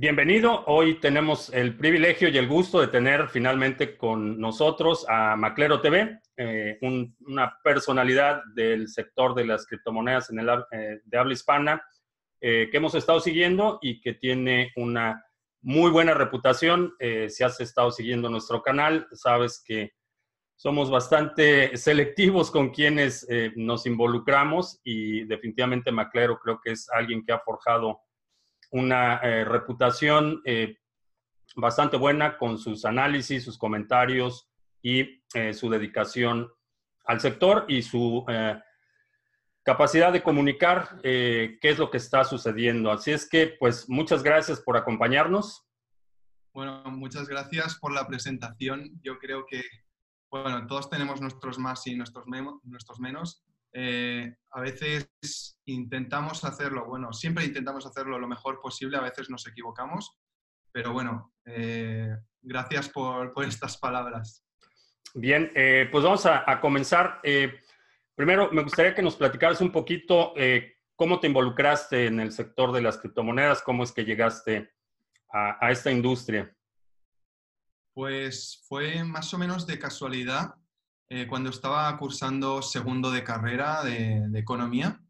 Bienvenido. Hoy tenemos el privilegio y el gusto de tener finalmente con nosotros a Maclero TV, eh, una personalidad del sector de las criptomonedas en el, eh, de habla hispana eh, que hemos estado siguiendo y que tiene una muy buena reputación. si has estado siguiendo nuestro canal, sabes que somos bastante selectivos con quienes nos involucramos y definitivamente Maclero creo que es alguien que ha forjado una eh, reputación eh, bastante buena con sus análisis, sus comentarios y eh, su dedicación al sector y su capacidad de comunicar qué es lo que está sucediendo. Así es que, pues, muchas gracias por acompañarnos. Bueno, muchas gracias por la presentación. Yo creo que, bueno, todos tenemos nuestros más y nuestros, nuestros menos eh, a veces intentamos hacerlo, bueno, siempre intentamos hacerlo lo mejor posible, a veces nos equivocamos, pero bueno, eh, gracias por, estas palabras. Bien, eh, pues vamos a, comenzar. primero, me gustaría que nos platicaras un poquito cómo te involucraste en el sector de las criptomonedas, cómo es que llegaste a, a esta industria. Pues fue más o menos de casualidad. Eh, cuando estaba cursando segundo de carrera de, economía.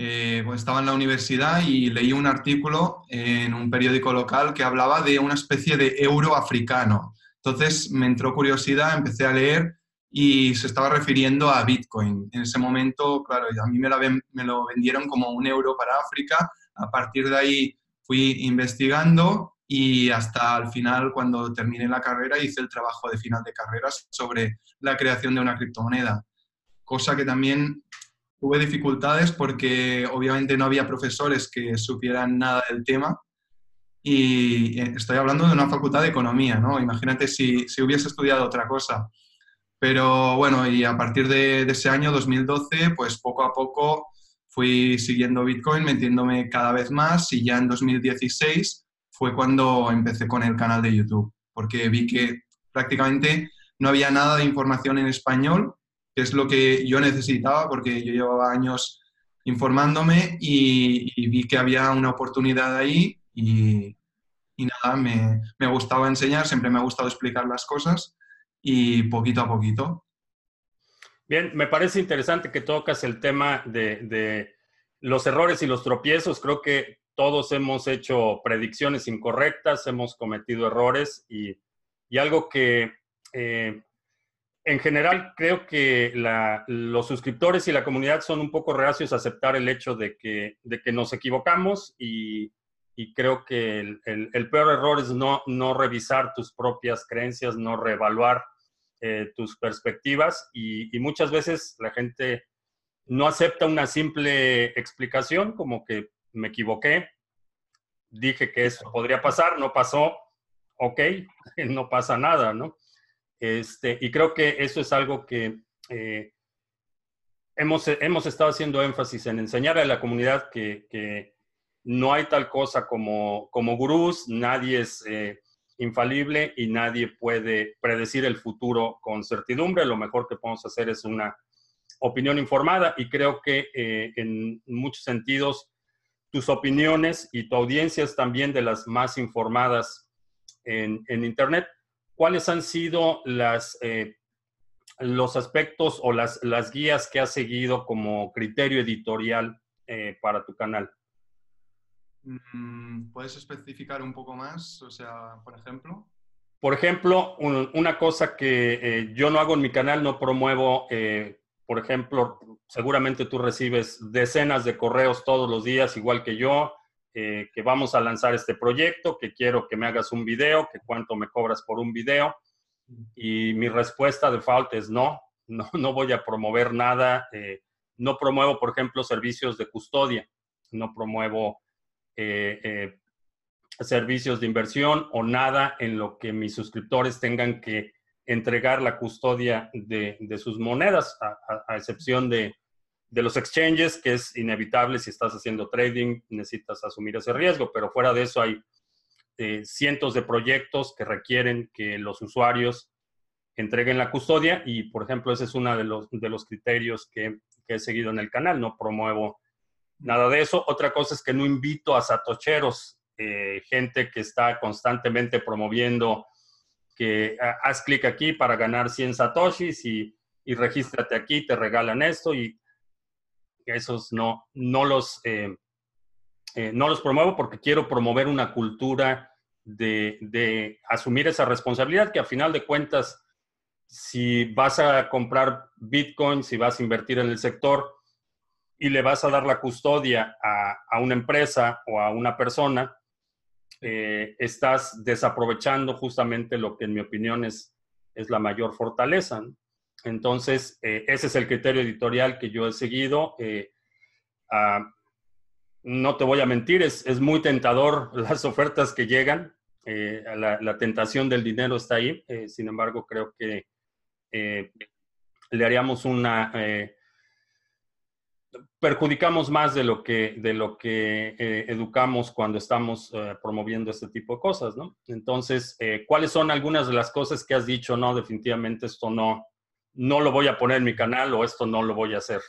Eh, pues estaba en la universidad y leí un artículo en un periódico local que hablaba de una especie de euro africano. Entonces me entró curiosidad, empecé a leer y se estaba refiriendo a Bitcoin. En ese momento, claro, a mí me, me lo vendieron como un euro para África. A partir de ahí fui investigando y hasta el final, cuando terminé la carrera, hice el trabajo de final de carrera sobre la creación de una criptomoneda. Cosa que también tuve dificultades porque obviamente no había profesores que supieran nada del tema y eh, estoy hablando de una facultad de economía, ¿no? Imagínate si, si hubiese estudiado otra cosa. Pero bueno, y a partir de, de, ese año, 2012, pues poco a poco fui siguiendo Bitcoin, metiéndome cada vez más y ya en 2016 fue cuando empecé con el canal de YouTube, porque vi que prácticamente no había nada de información en español, que es lo que yo necesitaba, porque yo llevaba años informándome y, vi que había una oportunidad ahí y, nada, me, me, gustaba enseñar, siempre me ha gustado explicar las cosas y poquito a poquito. Bien, me parece interesante que tocas el tema de, de los errores y los tropiezos. Creo que todos hemos hecho predicciones incorrectas, hemos cometido errores y, algo que eh, en general creo que los suscriptores y la comunidad son un poco reacios a aceptar el hecho de que, nos equivocamos y, creo que el, peor error es no, revisar tus propias creencias, no reevaluar eh, tus perspectivas y muchas veces la gente no acepta una simple explicación como que me equivoqué, dije que eso podría pasar, no pasó, ok, no pasa nada, ¿no? Este, y creo que eso es algo que eh, hemos, hemos estado haciendo énfasis en enseñar a la comunidad que, no hay tal cosa como, como gurús, nadie es eh, infalible y nadie puede predecir el futuro con certidumbre. Lo mejor que podemos hacer es una opinión informada y creo que eh, en muchos sentidos tus opiniones y tu audiencia es también de las más informadas en, Internet. ¿Cuáles han sido las, eh, los aspectos o las, las guías que has seguido como criterio editorial eh, para tu canal? Mm, ¿Puedes especificar un poco más? O sea, por ejemplo. Por ejemplo, una cosa que eh, yo no hago en mi canal, no promuevo por ejemplo, seguramente tú recibes decenas de correos todos los días, igual que yo, eh, que vamos a lanzar este proyecto, que quiero que me hagas un video, que cuánto me cobras por un video. Y mi respuesta de default es no, no, no voy a promover nada. Eh, no promuevo, por ejemplo, servicios de custodia, no promuevo eh, servicios de inversión o nada en lo que mis suscriptores tengan que entregar la custodia de, sus monedas, a, excepción de, los exchanges, que es inevitable si estás haciendo trading, necesitas asumir ese riesgo, pero fuera de eso hay eh, cientos de proyectos que requieren que los usuarios entreguen la custodia y, por ejemplo, ese es uno de los, de los criterios que, que, he seguido en el canal, no promuevo nada de eso. Otra cosa es que no invito a satocheros eh, gente que está constantemente promoviendo que haz clic aquí para ganar 100 satoshis y, y, regístrate aquí, te regalan esto y esos no, no, los, eh, eh, no los promuevo porque quiero promover una cultura de, de, asumir esa responsabilidad que a final de cuentas, si vas a comprar Bitcoin, si vas a invertir en el sector y le vas a dar la custodia a, a una empresa o a una persona, eh, estás desaprovechando justamente lo que en mi opinión es, es la mayor fortaleza. Entonces, eh, ese es el criterio editorial que yo he seguido. Eh, ah, no te voy a mentir, es, es, muy tentador las ofertas que llegan. La, la, tentación del dinero está ahí. sin embargo, creo que le haríamos una perjudicamos más de lo que, de lo que eh, educamos cuando estamos eh, promoviendo este tipo de cosas, ¿no? Entonces, eh, ¿cuáles son algunas de las cosas que has dicho? No, definitivamente esto no, no lo voy a poner en mi canal o esto no lo voy a hacer.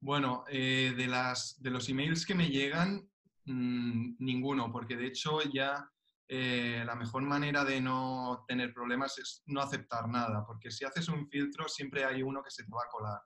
Bueno, de, las, de los emails que me llegan, mm, ninguno, porque de hecho ya la mejor manera de no tener problemas es no aceptar nada, porque si haces un filtro siempre hay uno que se te va a colar.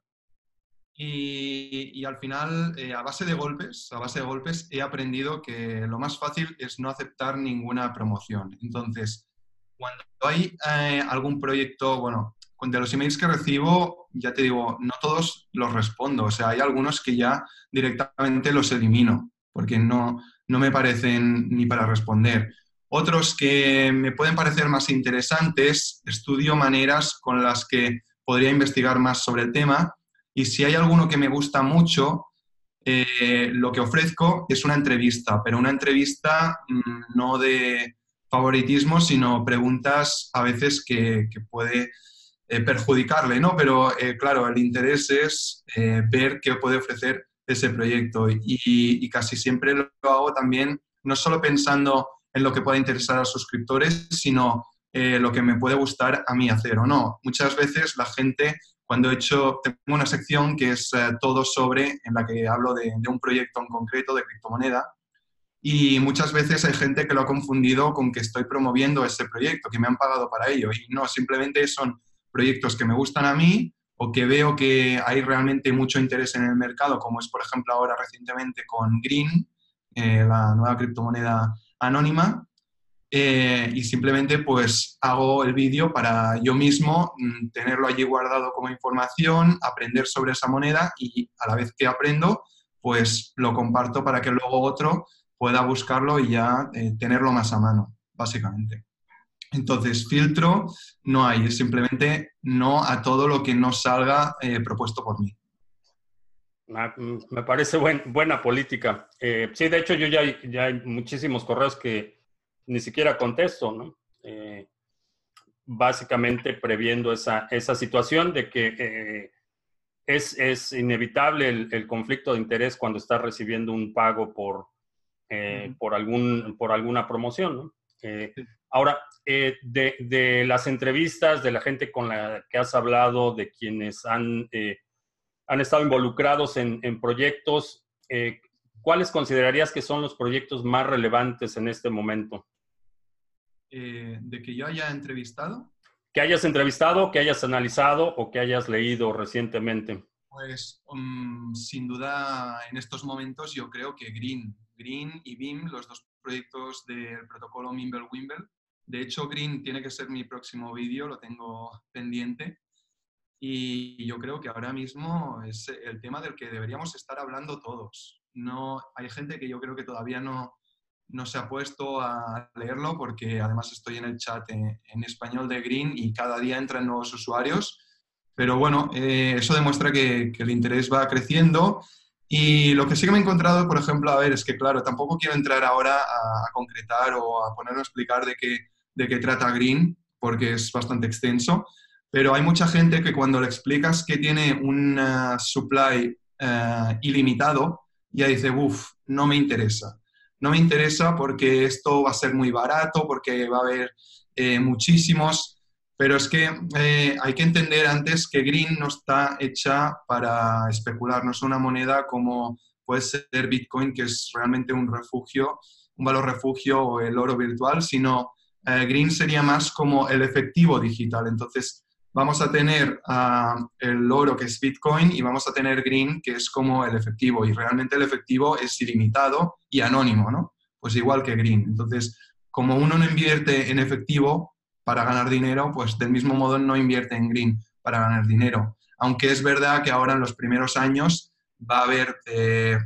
Y, al final, eh, a base de golpes, a base de golpes, he aprendido que lo más fácil es no aceptar ninguna promoción. Entonces, cuando hay eh, algún proyecto, bueno, de los emails que recibo, ya te digo, no todos los respondo. O sea, hay algunos que ya directamente los elimino, porque no, no me parecen ni para responder. Otros que me pueden parecer más interesantes, estudio maneras con las que podría investigar más sobre el tema y si hay alguno que me gusta mucho, eh, lo que ofrezco es una entrevista, pero una entrevista mm, no de favoritismo, sino preguntas a veces que, puede eh, perjudicarle, ¿no? Pero eh, claro, el interés es ver qué puede ofrecer ese proyecto y, y, casi siempre lo hago también, no solo pensando en lo que pueda interesar a los suscriptores, sino lo que me puede gustar a mí hacer o no. Muchas veces la gente cuando he hecho, tengo una sección que es eh, todo sobre, en la que hablo de, un proyecto en concreto de criptomoneda. Y muchas veces hay gente que lo ha confundido con que estoy promoviendo ese proyecto, que me han pagado para ello. Y no, simplemente son proyectos que me gustan a mí o que veo que hay realmente mucho interés en el mercado, como es por ejemplo ahora recientemente con Green, eh, la nueva criptomoneda anónima, eh, y simplemente pues hago el vídeo para yo mismo mm, tenerlo allí guardado como información, aprender sobre esa moneda y a la vez que aprendo pues lo comparto para que luego otro pueda buscarlo y ya eh, tenerlo más a mano, básicamente. Entonces, filtro no hay, es simplemente no a todo lo que no salga eh, propuesto por mí. Mm, me parece buena política. sí, de hecho, yo ya, ya hay muchísimos correos que, ni siquiera contesto, ¿no? Eh, básicamente previendo esa, esa, situación de que eh, es, es, inevitable el, conflicto de interés cuando estás recibiendo un pago por, eh, por, algún, por alguna promoción, ¿no? Ahora, de, de, las entrevistas, de la gente con la que has hablado, de quienes han, han estado involucrados en, en proyectos, ¿cuáles considerarías que son los proyectos más relevantes en este momento? Eh, de que yo haya entrevistado. Que hayas entrevistado, que hayas analizado o que hayas leído recientemente. Pues um, sin duda en estos momentos yo creo que Green, Green y BIM, los dos proyectos del protocolo Mimble-Wimble. De hecho, Green tiene que ser mi próximo vídeo, lo tengo pendiente. Y yo creo que ahora mismo es el tema del que deberíamos estar hablando todos. No, hay gente que yo creo que todavía no, no se ha puesto a leerlo porque además estoy en el chat en, español de Green y cada día entran nuevos usuarios. Pero bueno, eh, eso demuestra que, el interés va creciendo. Y lo que sí que me he encontrado, por ejemplo, a ver, es que claro, tampoco quiero entrar ahora a, concretar o a ponerme a explicar de qué, de qué trata Green, porque es bastante extenso. Pero hay mucha gente que cuando le explicas que tiene un supply eh, ilimitado, ya dice, uff, no me interesa no me interesa porque esto va a ser muy barato, porque va a haber eh, muchísimos, pero es que eh, hay que entender antes que Green no está hecha para especular, no es una moneda como puede ser Bitcoin, que es realmente un refugio un valor refugio o el oro virtual, sino eh, Green sería más como el efectivo digital. Entonces, vamos a tener ah, el oro que es Bitcoin y vamos a tener Green que es como el efectivo. Y realmente el efectivo es ilimitado y anónimo, ¿no? Pues igual que Green. Entonces, como uno no invierte en efectivo para ganar dinero, pues del mismo modo no invierte en Green para ganar dinero. Aunque es verdad que ahora en los primeros años va a haber eh,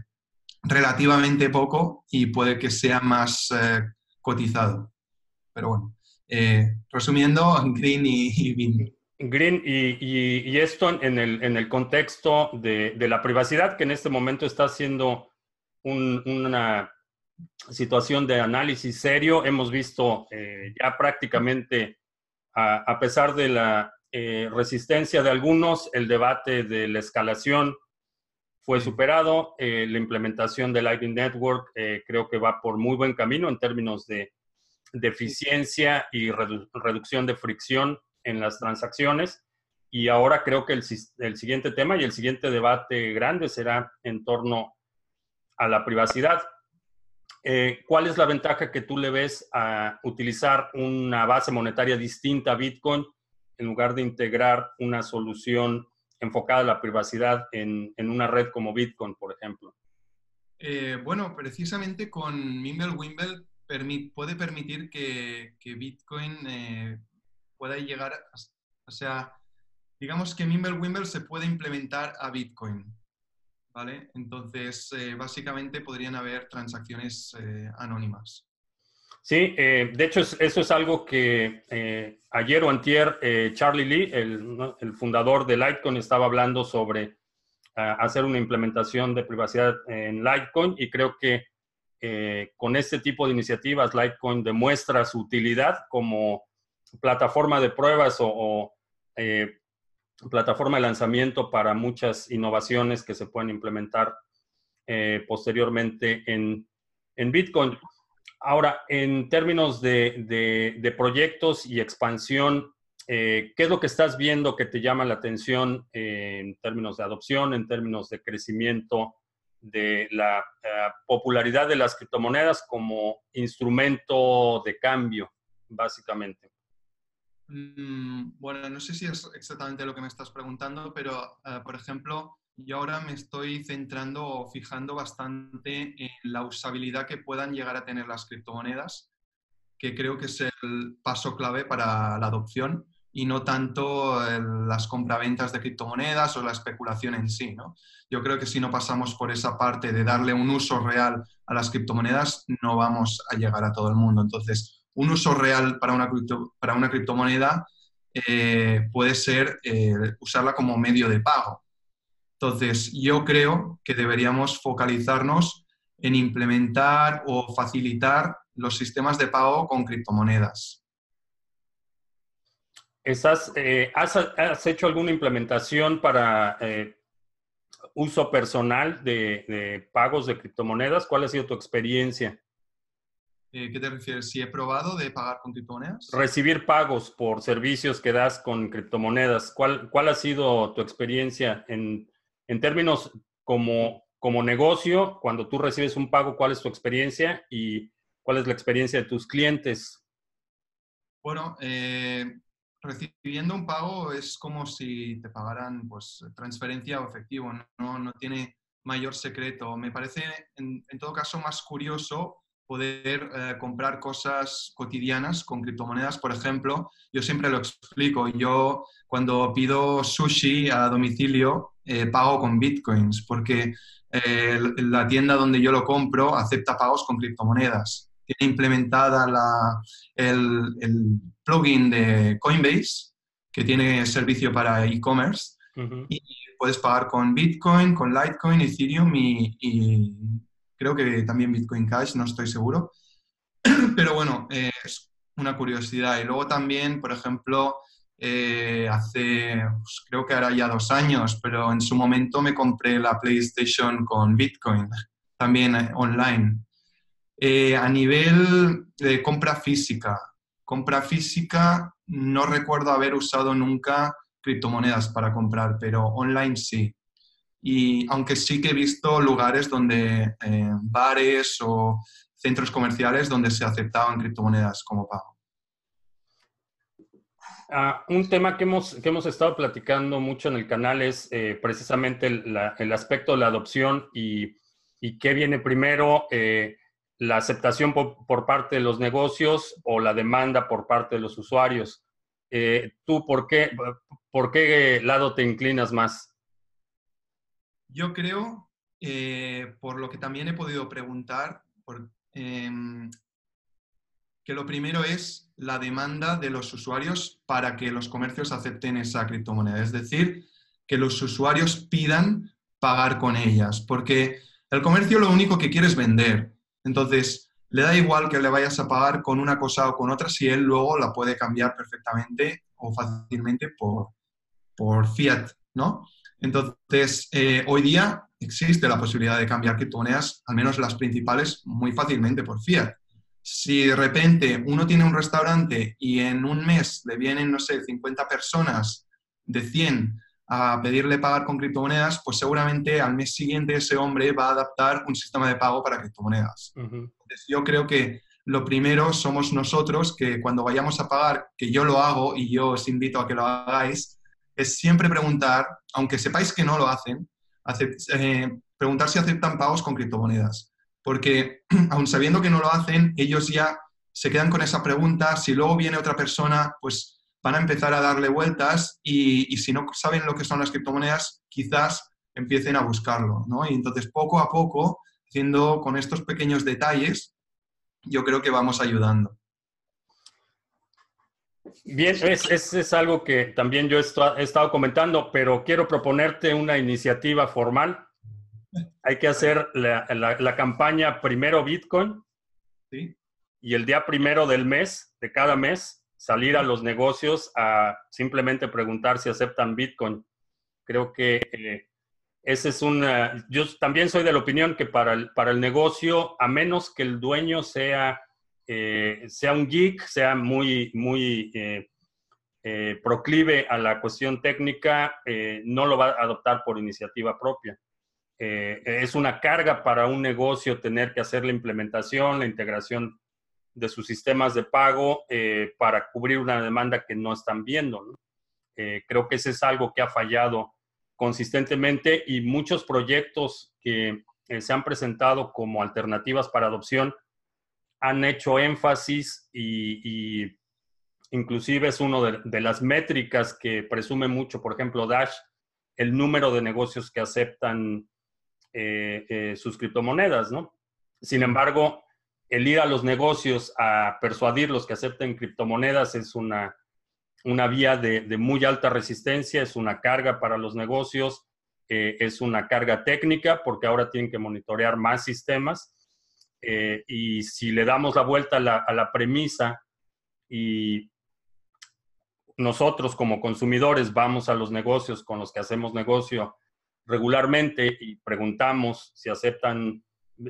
relativamente poco y puede que sea más eh, cotizado. Pero bueno, eh, resumiendo, Green y, y y, esto en el, en el contexto de, la privacidad, que en este momento está siendo una situación de análisis serio. Hemos visto eh, ya prácticamente, a, pesar de la eh, resistencia de algunos, el debate de la escalación fue superado. Eh, la implementación de Lightning Network creo que va por muy buen camino en términos de, eficiencia y reducción de fricción en las transacciones. Y ahora creo que el, el, siguiente tema y el siguiente debate grande será en torno a la privacidad. Eh, ¿Cuál es la ventaja que tú le ves a utilizar una base monetaria distinta a Bitcoin en lugar de integrar una solución enfocada a la privacidad en, en una red como Bitcoin, por ejemplo? Eh, bueno, precisamente con Mimblewimble puede permitir que, que Bitcoin eh, pueda llegar, a, o sea, digamos que Mimblewimble se puede implementar a Bitcoin, ¿vale? Entonces, eh, básicamente podrían haber transacciones eh, anónimas. Sí, eh, de hecho eso es algo que ayer o antier Charlie Lee, el, fundador de Litecoin, estaba hablando sobre hacer una implementación de privacidad en Litecoin y creo que con este tipo de iniciativas Litecoin demuestra su utilidad como plataforma de pruebas o, eh, plataforma de lanzamiento para muchas innovaciones que se pueden implementar eh, posteriormente en, Bitcoin. Ahora, en términos de, proyectos y expansión, eh, ¿qué es lo que estás viendo que te llama la atención en términos de adopción, en términos de crecimiento de la popularidad de las criptomonedas como instrumento de cambio, básicamente? Mm, bueno, no sé si es exactamente lo que me estás preguntando, pero eh, por ejemplo, yo ahora me estoy centrando o fijando bastante en la usabilidad que puedan llegar a tener las criptomonedas, que creo que es el paso clave para la adopción y no tanto las compraventas de criptomonedas o la especulación en sí. ¿no? Yo creo que si no pasamos por esa parte de darle un uso real a las criptomonedas, no vamos a llegar a todo el mundo. Entonces, un uso real para una, para una criptomoneda eh, puede ser eh, usarla como medio de pago. Entonces, yo creo que deberíamos focalizarnos en implementar o facilitar los sistemas de pago con criptomonedas. Eh, has, hecho alguna implementación para uso personal de, pagos de criptomonedas? ¿Cuál ha sido tu experiencia? Eh, ¿Qué te refieres? ¿Si he probado de pagar con criptomonedas? Recibir pagos por servicios que das con criptomonedas. ¿Cuál, cuál ha sido tu experiencia en, en términos como, como negocio? Cuando tú recibes un pago, ¿cuál es tu experiencia y cuál es la experiencia de tus clientes? Bueno, eh, recibiendo un pago es como si te pagaran pues, transferencia o efectivo, no, no tiene mayor secreto. Me parece, en, en todo caso, más curioso poder eh, comprar cosas cotidianas con criptomonedas. Por ejemplo, yo siempre lo explico, yo cuando pido sushi a domicilio eh, pago con bitcoins porque eh, la tienda donde yo lo compro acepta pagos con criptomonedas. Tiene implementada la, el, el, plugin de Coinbase que tiene servicio para e-commerce y puedes pagar con Bitcoin, con Litecoin, Ethereum y creo que también Bitcoin Cash, no estoy seguro. Pero bueno, es una curiosidad. Y luego también, por ejemplo, eh, hace, pues, creo que ahora ya dos años, pero en su momento me compré la PlayStation con Bitcoin, también eh, online. Eh, a nivel de compra física, compra física no recuerdo haber usado nunca criptomonedas para comprar, pero online sí. Y aunque sí que he visto lugares donde eh, bares o centros comerciales donde se aceptaban criptomonedas como pago. Ah, un tema que hemos, que hemos estado platicando mucho en el canal es eh, precisamente el, aspecto de la adopción y, qué viene primero, eh, la aceptación por, parte de los negocios o la demanda por parte de los usuarios. ¿Tú por qué, por qué lado te inclinas más? Yo creo, por lo que también he podido preguntar, em, que lo primero es la demanda de los usuarios para que los comercios acepten esa criptomoneda. Es decir, que los usuarios pidan pagar con ellas, porque el comercio lo único que quiere es vender. Entonces, le da igual que le vayas a pagar con una cosa o con otra si él luego la puede cambiar perfectamente o fácilmente por, por fiat, ¿no? Entonces, eh, hoy día existe la posibilidad de cambiar criptomonedas, al menos las principales, muy fácilmente por fiat si de repente uno tiene un restaurante y en un mes le vienen, no sé, 50 personas de 100 a pedirle pagar con criptomonedas, pues seguramente al mes siguiente ese hombre va a adaptar un sistema de pago para criptomonedas. yo creo que lo primero somos nosotros que cuando vayamos a pagar, que yo lo hago y yo os invito a que lo hagáis, es siempre preguntar, aunque sepáis que no lo hacen, eh, preguntar si aceptan pagos con criptomonedas porque aun sabiendo que no lo hacen, ellos ya se quedan con esa pregunta, si luego viene otra persona, pues van a empezar a darle vueltas y, si no saben lo que son las criptomonedas, quizás empiecen a buscarlo, ¿no? Y entonces poco a poco, haciendo con estos pequeños detalles, yo creo que vamos ayudando. Bien, es, es, es algo que también yo he estado comentando, pero quiero proponerte una iniciativa formal hay que hacer la, campaña primero Bitcoin y el día primero del mes, de cada mes, salir a los negocios a simplemente preguntar si aceptan Bitcoin. Creo que eh, ese es una... Yo también soy de la opinión que para el, para el negocio, a menos que el dueño sea, eh, sea un geek, sea muy, muy eh, proclive a la cuestión técnica, no lo va a adoptar por iniciativa propia. Eh, es una carga para un negocio tener que hacer la implementación, la integración de sus sistemas de pago eh, para cubrir una demanda que no están viendo. Eh, creo que ese es algo que ha fallado consistentemente y muchos proyectos que se han presentado como alternativas para adopción han hecho énfasis y, inclusive es una de, de, las métricas que presume mucho, por ejemplo, Dash, el número de negocios que aceptan eh, eh, sus criptomonedas, ¿no? Sin embargo, el ir a los negocios a persuadirlos que acepten criptomonedas es una, una vía de, muy alta resistencia, es una carga para los negocios, eh, es una carga técnica porque ahora tienen que monitorear más sistemas. Y si le damos la vuelta a la, a la premisa y nosotros como consumidores vamos a los negocios con los que hacemos negocio regularmente y preguntamos si aceptan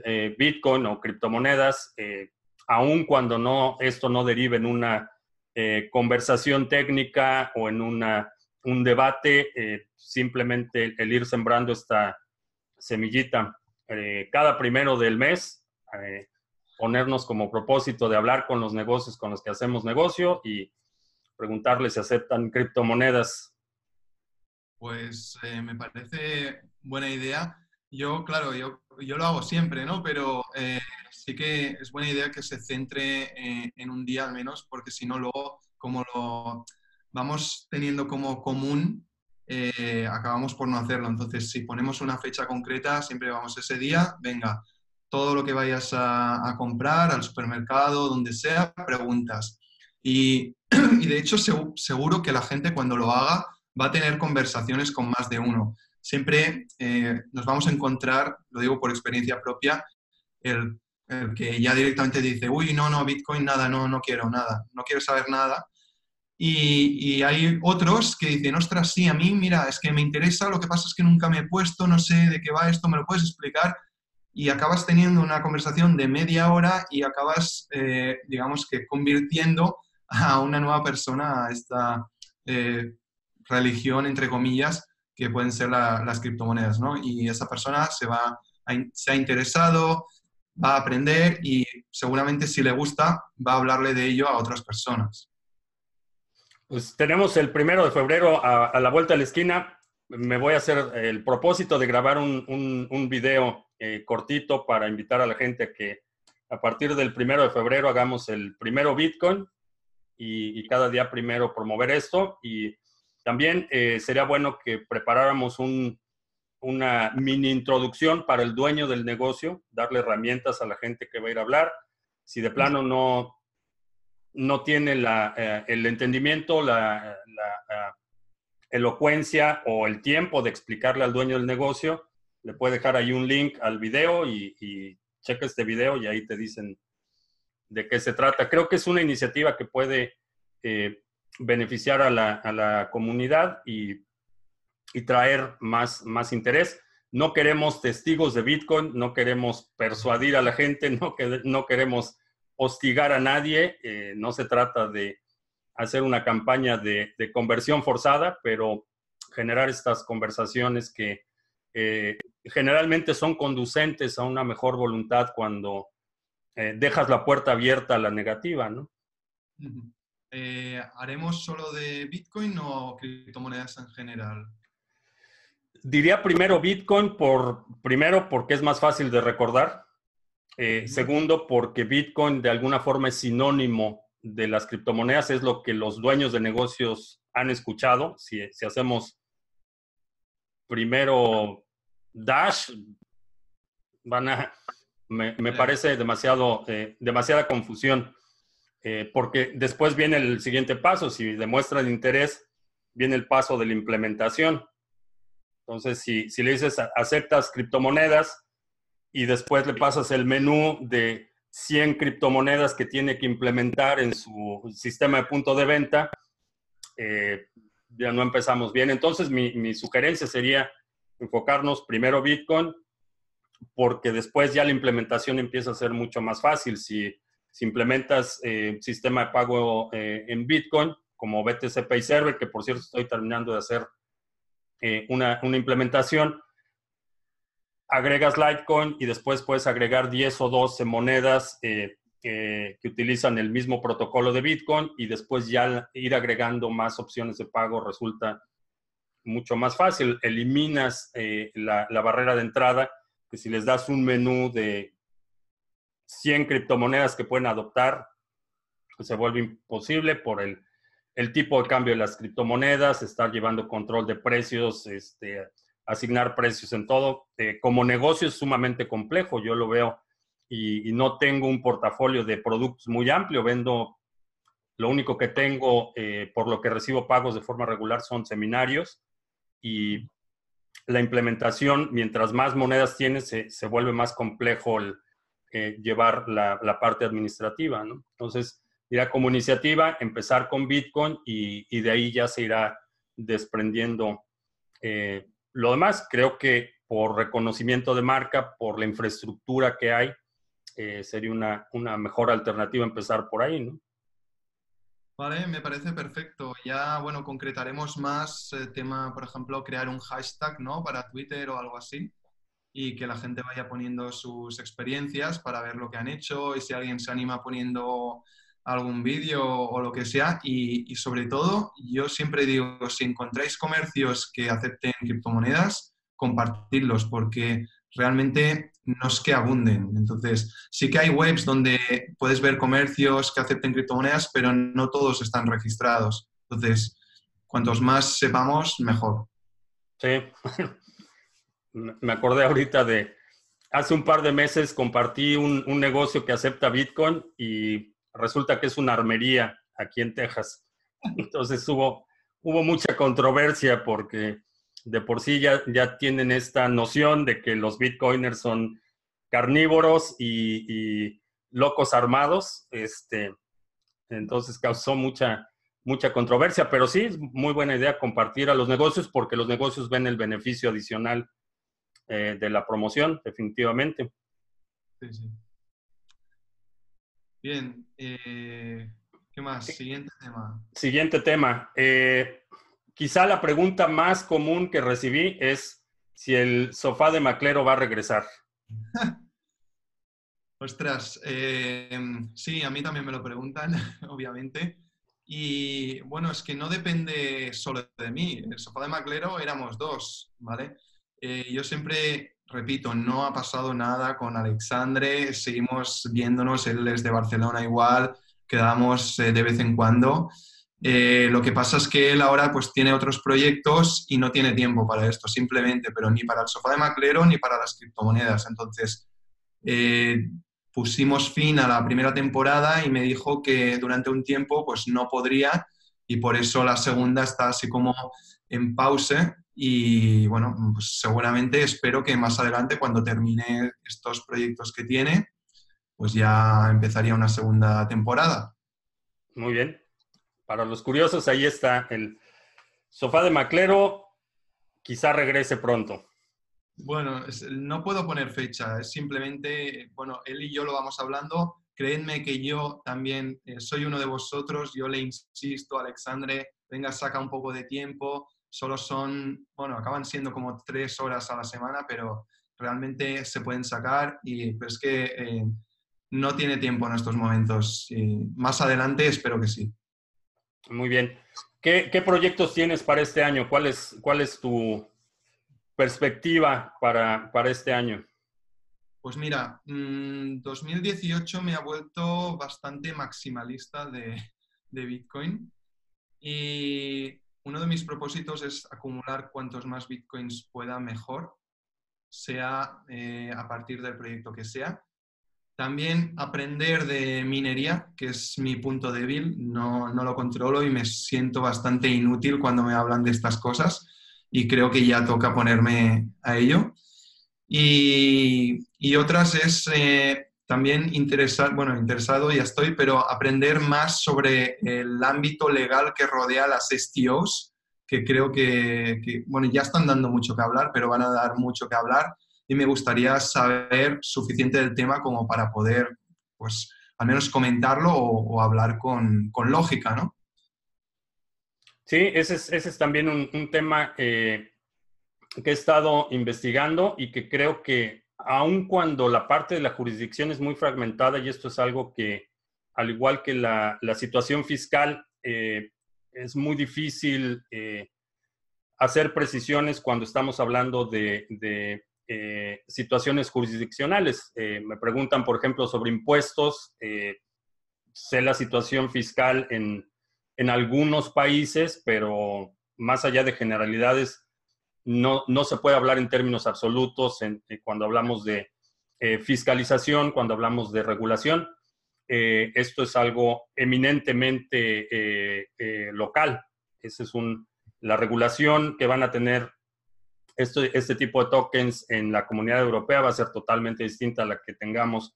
eh, Bitcoin o criptomonedas, eh, aun cuando no, esto no derive en una eh, conversación técnica o en una, un debate, simplemente el ir sembrando esta semillita cada primero del mes, ponernos como propósito de hablar con los negocios con los que hacemos negocio y preguntarles si aceptan criptomonedas pues eh, me parece buena idea. Yo, claro, yo, yo lo hago siempre, ¿no? Pero eh, sí que es buena idea que se centre eh, en un día al menos, porque si no, luego, como lo vamos teniendo como común, acabamos por no hacerlo. Entonces, si ponemos una fecha concreta, siempre vamos ese día, venga, todo lo que vayas a, comprar, al supermercado, donde sea, preguntas. Y, de hecho, seguro que la gente cuando lo haga va a tener conversaciones con más de uno. Siempre eh, nos vamos a encontrar, lo digo por experiencia propia, el, que ya directamente dice, uy, no, no, Bitcoin, nada, no, no quiero nada, no quiero saber nada. Y, y, hay otros que dicen, ostras, sí, a mí, mira, es que me interesa, lo que pasa es que nunca me he puesto, no sé de qué va esto, ¿me lo puedes explicar? Y acabas teniendo una conversación de media hora y acabas, eh, digamos que, convirtiendo a una nueva persona a esta eh, religión, entre comillas, que pueden ser las criptomonedas, ¿no? Y esa persona se, va se ha interesado, va a aprender y seguramente si le gusta va a hablarle de ello a otras personas. Pues tenemos el primero de febrero a, la vuelta de la esquina. Me voy a hacer el propósito de grabar un, un, video eh, cortito para invitar a la gente a que a partir del primero de febrero hagamos el primero Bitcoin y, cada día primero promover esto. Y también eh, sería bueno que preparáramos un, una mini introducción para el dueño del negocio, darle herramientas a la gente que va a ir a hablar. Si de plano no, no tiene la, eh, el entendimiento, la elocuencia o el tiempo de explicarle al dueño del negocio, le puede dejar ahí un link al video y, y checa este video y ahí te dicen de qué se trata. Creo que es una iniciativa que puede eh, beneficiar a la, a la comunidad y y traer más, más interés. No queremos testigos de Bitcoin, no queremos persuadir a la gente, no, no queremos hostigar a nadie. Eh, no se trata de hacer una campaña de, conversión forzada, pero generar estas conversaciones que eh, generalmente son conducentes a una mejor voluntad cuando eh, dejas la puerta abierta a la negativa, ¿no? ¿Haremos solo de Bitcoin o criptomonedas en general? diría primero Bitcoin, por, primero porque es más fácil de recordar. Eh, segundo, porque Bitcoin de alguna forma es sinónimo de las criptomonedas, es lo que los dueños de negocios han escuchado. Si, hacemos primero Dash, van a, me, parece demasiado, eh, demasiada confusión, eh, porque después viene el siguiente paso. Si demuestran interés, viene el paso de la implementación. Entonces, si, si le dices aceptas criptomonedas y después le pasas el menú de 100 criptomonedas que tiene que implementar en su sistema de punto de venta, eh, ya no empezamos bien. Entonces, mi, mi, sugerencia sería enfocarnos primero Bitcoin, porque después ya la implementación empieza a ser mucho más fácil. Si, si implementas eh, sistema de pago eh, en Bitcoin, como BTC Pay Server, que por cierto estoy terminando de hacer eh, una, implementación, agregas Litecoin y después puedes agregar 10 o 12 monedas eh, que utilizan el mismo protocolo de Bitcoin y después ya ir agregando más opciones de pago resulta mucho más fácil. Eliminas eh, la, barrera de entrada, que si les das un menú de 100 criptomonedas que pueden adoptar, se vuelve imposible por el el tipo de cambio de las criptomonedas, estar llevando control de precios, este, asignar precios en todo. Eh, como negocio es sumamente complejo, yo lo veo, y, no tengo un portafolio de productos muy amplio, vendo, lo único que tengo eh, por lo que recibo pagos de forma regular son seminarios y la implementación, mientras más monedas tienes, se, vuelve más complejo el, eh, llevar la, la, parte administrativa, ¿no? Entonces, irá como iniciativa, empezar con Bitcoin y, de ahí ya se irá desprendiendo eh, lo demás. Creo que por reconocimiento de marca, por la infraestructura que hay, eh, sería una, una, mejor alternativa empezar por ahí, ¿no? Vale, me parece perfecto. Ya, bueno, concretaremos más el tema, por ejemplo, crear un hashtag, ¿no? Para Twitter o algo así y que la gente vaya poniendo sus experiencias para ver lo que han hecho y si alguien se anima poniendo algún vídeo o lo que sea. Y, sobre todo, yo siempre digo, si encontráis comercios que acepten criptomonedas, compartirlos, porque realmente no es que abunden. Entonces, sí que hay webs donde puedes ver comercios que acepten criptomonedas, pero no todos están registrados. Entonces, cuantos más sepamos, mejor. Sí, me acordé ahorita de, hace un par de meses compartí un, un negocio que acepta Bitcoin y resulta que es una armería aquí en Texas. Entonces hubo, hubo mucha controversia porque de por sí ya, ya tienen esta noción de que los bitcoiners son carnívoros y, locos armados. Este, entonces causó mucha, mucha controversia, pero sí es muy buena idea compartir a los negocios porque los negocios ven el beneficio adicional eh, de la promoción, definitivamente. Sí, sí. Bien, eh, ¿qué más? Siguiente tema. Siguiente tema. Eh, quizá la pregunta más común que recibí es si el sofá de Maclero va a regresar. Ostras, eh, sí, a mí también me lo preguntan, obviamente. Y bueno, es que no depende solo de mí. El sofá de Maclero éramos dos, ¿vale? Eh, yo siempre repito, no ha pasado nada con Alexandre, seguimos viéndonos, él es de Barcelona igual, quedamos eh, de vez en cuando. Eh, lo que pasa es que él ahora pues tiene otros proyectos y no tiene tiempo para esto, simplemente, pero ni para el sofá de Maclero ni para las criptomonedas. Entonces, pusimos fin a la primera temporada y me dijo que durante un tiempo pues no podría y por eso la segunda está así como en pausa y bueno, pues seguramente espero que más adelante cuando termine estos proyectos que tiene, pues ya empezaría una segunda temporada. Muy bien. Para los curiosos, ahí está el sofá de Maclero. Quizá regrese pronto. Bueno, no puedo poner fecha, es simplemente, bueno, él y yo lo vamos hablando. Créenme que yo también eh, soy uno de vosotros, yo le insisto, Alexandre, venga, saca un poco de tiempo. Solo son, bueno, acaban siendo como tres horas a la semana, pero realmente se pueden sacar y pues es que eh, no tiene tiempo en estos momentos. Y más adelante espero que sí. Muy bien. ¿Qué, ¿Qué, proyectos tienes para este año? ¿Cuál es, tu, perspectiva para, este año? Pues mira, 2018 mm, me ha vuelto bastante maximalista de, de, Bitcoin y uno de mis propósitos es acumular cuantos más Bitcoins pueda mejor, sea eh, a partir del proyecto que sea. También aprender de minería, que es mi punto débil, no, no lo controlo y me siento bastante inútil cuando me hablan de estas cosas y creo que ya toca ponerme a ello. Y, y otras es eh, también interesar, bueno, interesado ya estoy, pero aprender más sobre el ámbito legal que rodea las STOs, que creo que, que, bueno, ya están dando mucho que hablar, pero van a dar mucho que hablar y me gustaría saber suficiente del tema como para poder, pues, al menos comentarlo o, hablar con, con lógica, ¿no? Sí, ese es, ese es también un, tema eh, que he estado investigando y que creo que aun cuando la parte de la jurisdicción es muy fragmentada, y esto es algo que, al igual que la, situación fiscal, eh, es muy difícil eh, hacer precisiones cuando estamos hablando de, situaciones jurisdiccionales. me preguntan, por ejemplo, sobre impuestos. sé la situación fiscal en en algunos países, pero más allá de generalidades, no, no se puede hablar en términos absolutos eh, cuando hablamos de eh, fiscalización, cuando hablamos de regulación. Eh, esto es algo eminentemente local. Esa es un, la regulación que van a tener este, este tipo de tokens en la comunidad europea va a ser totalmente distinta a la que tengamos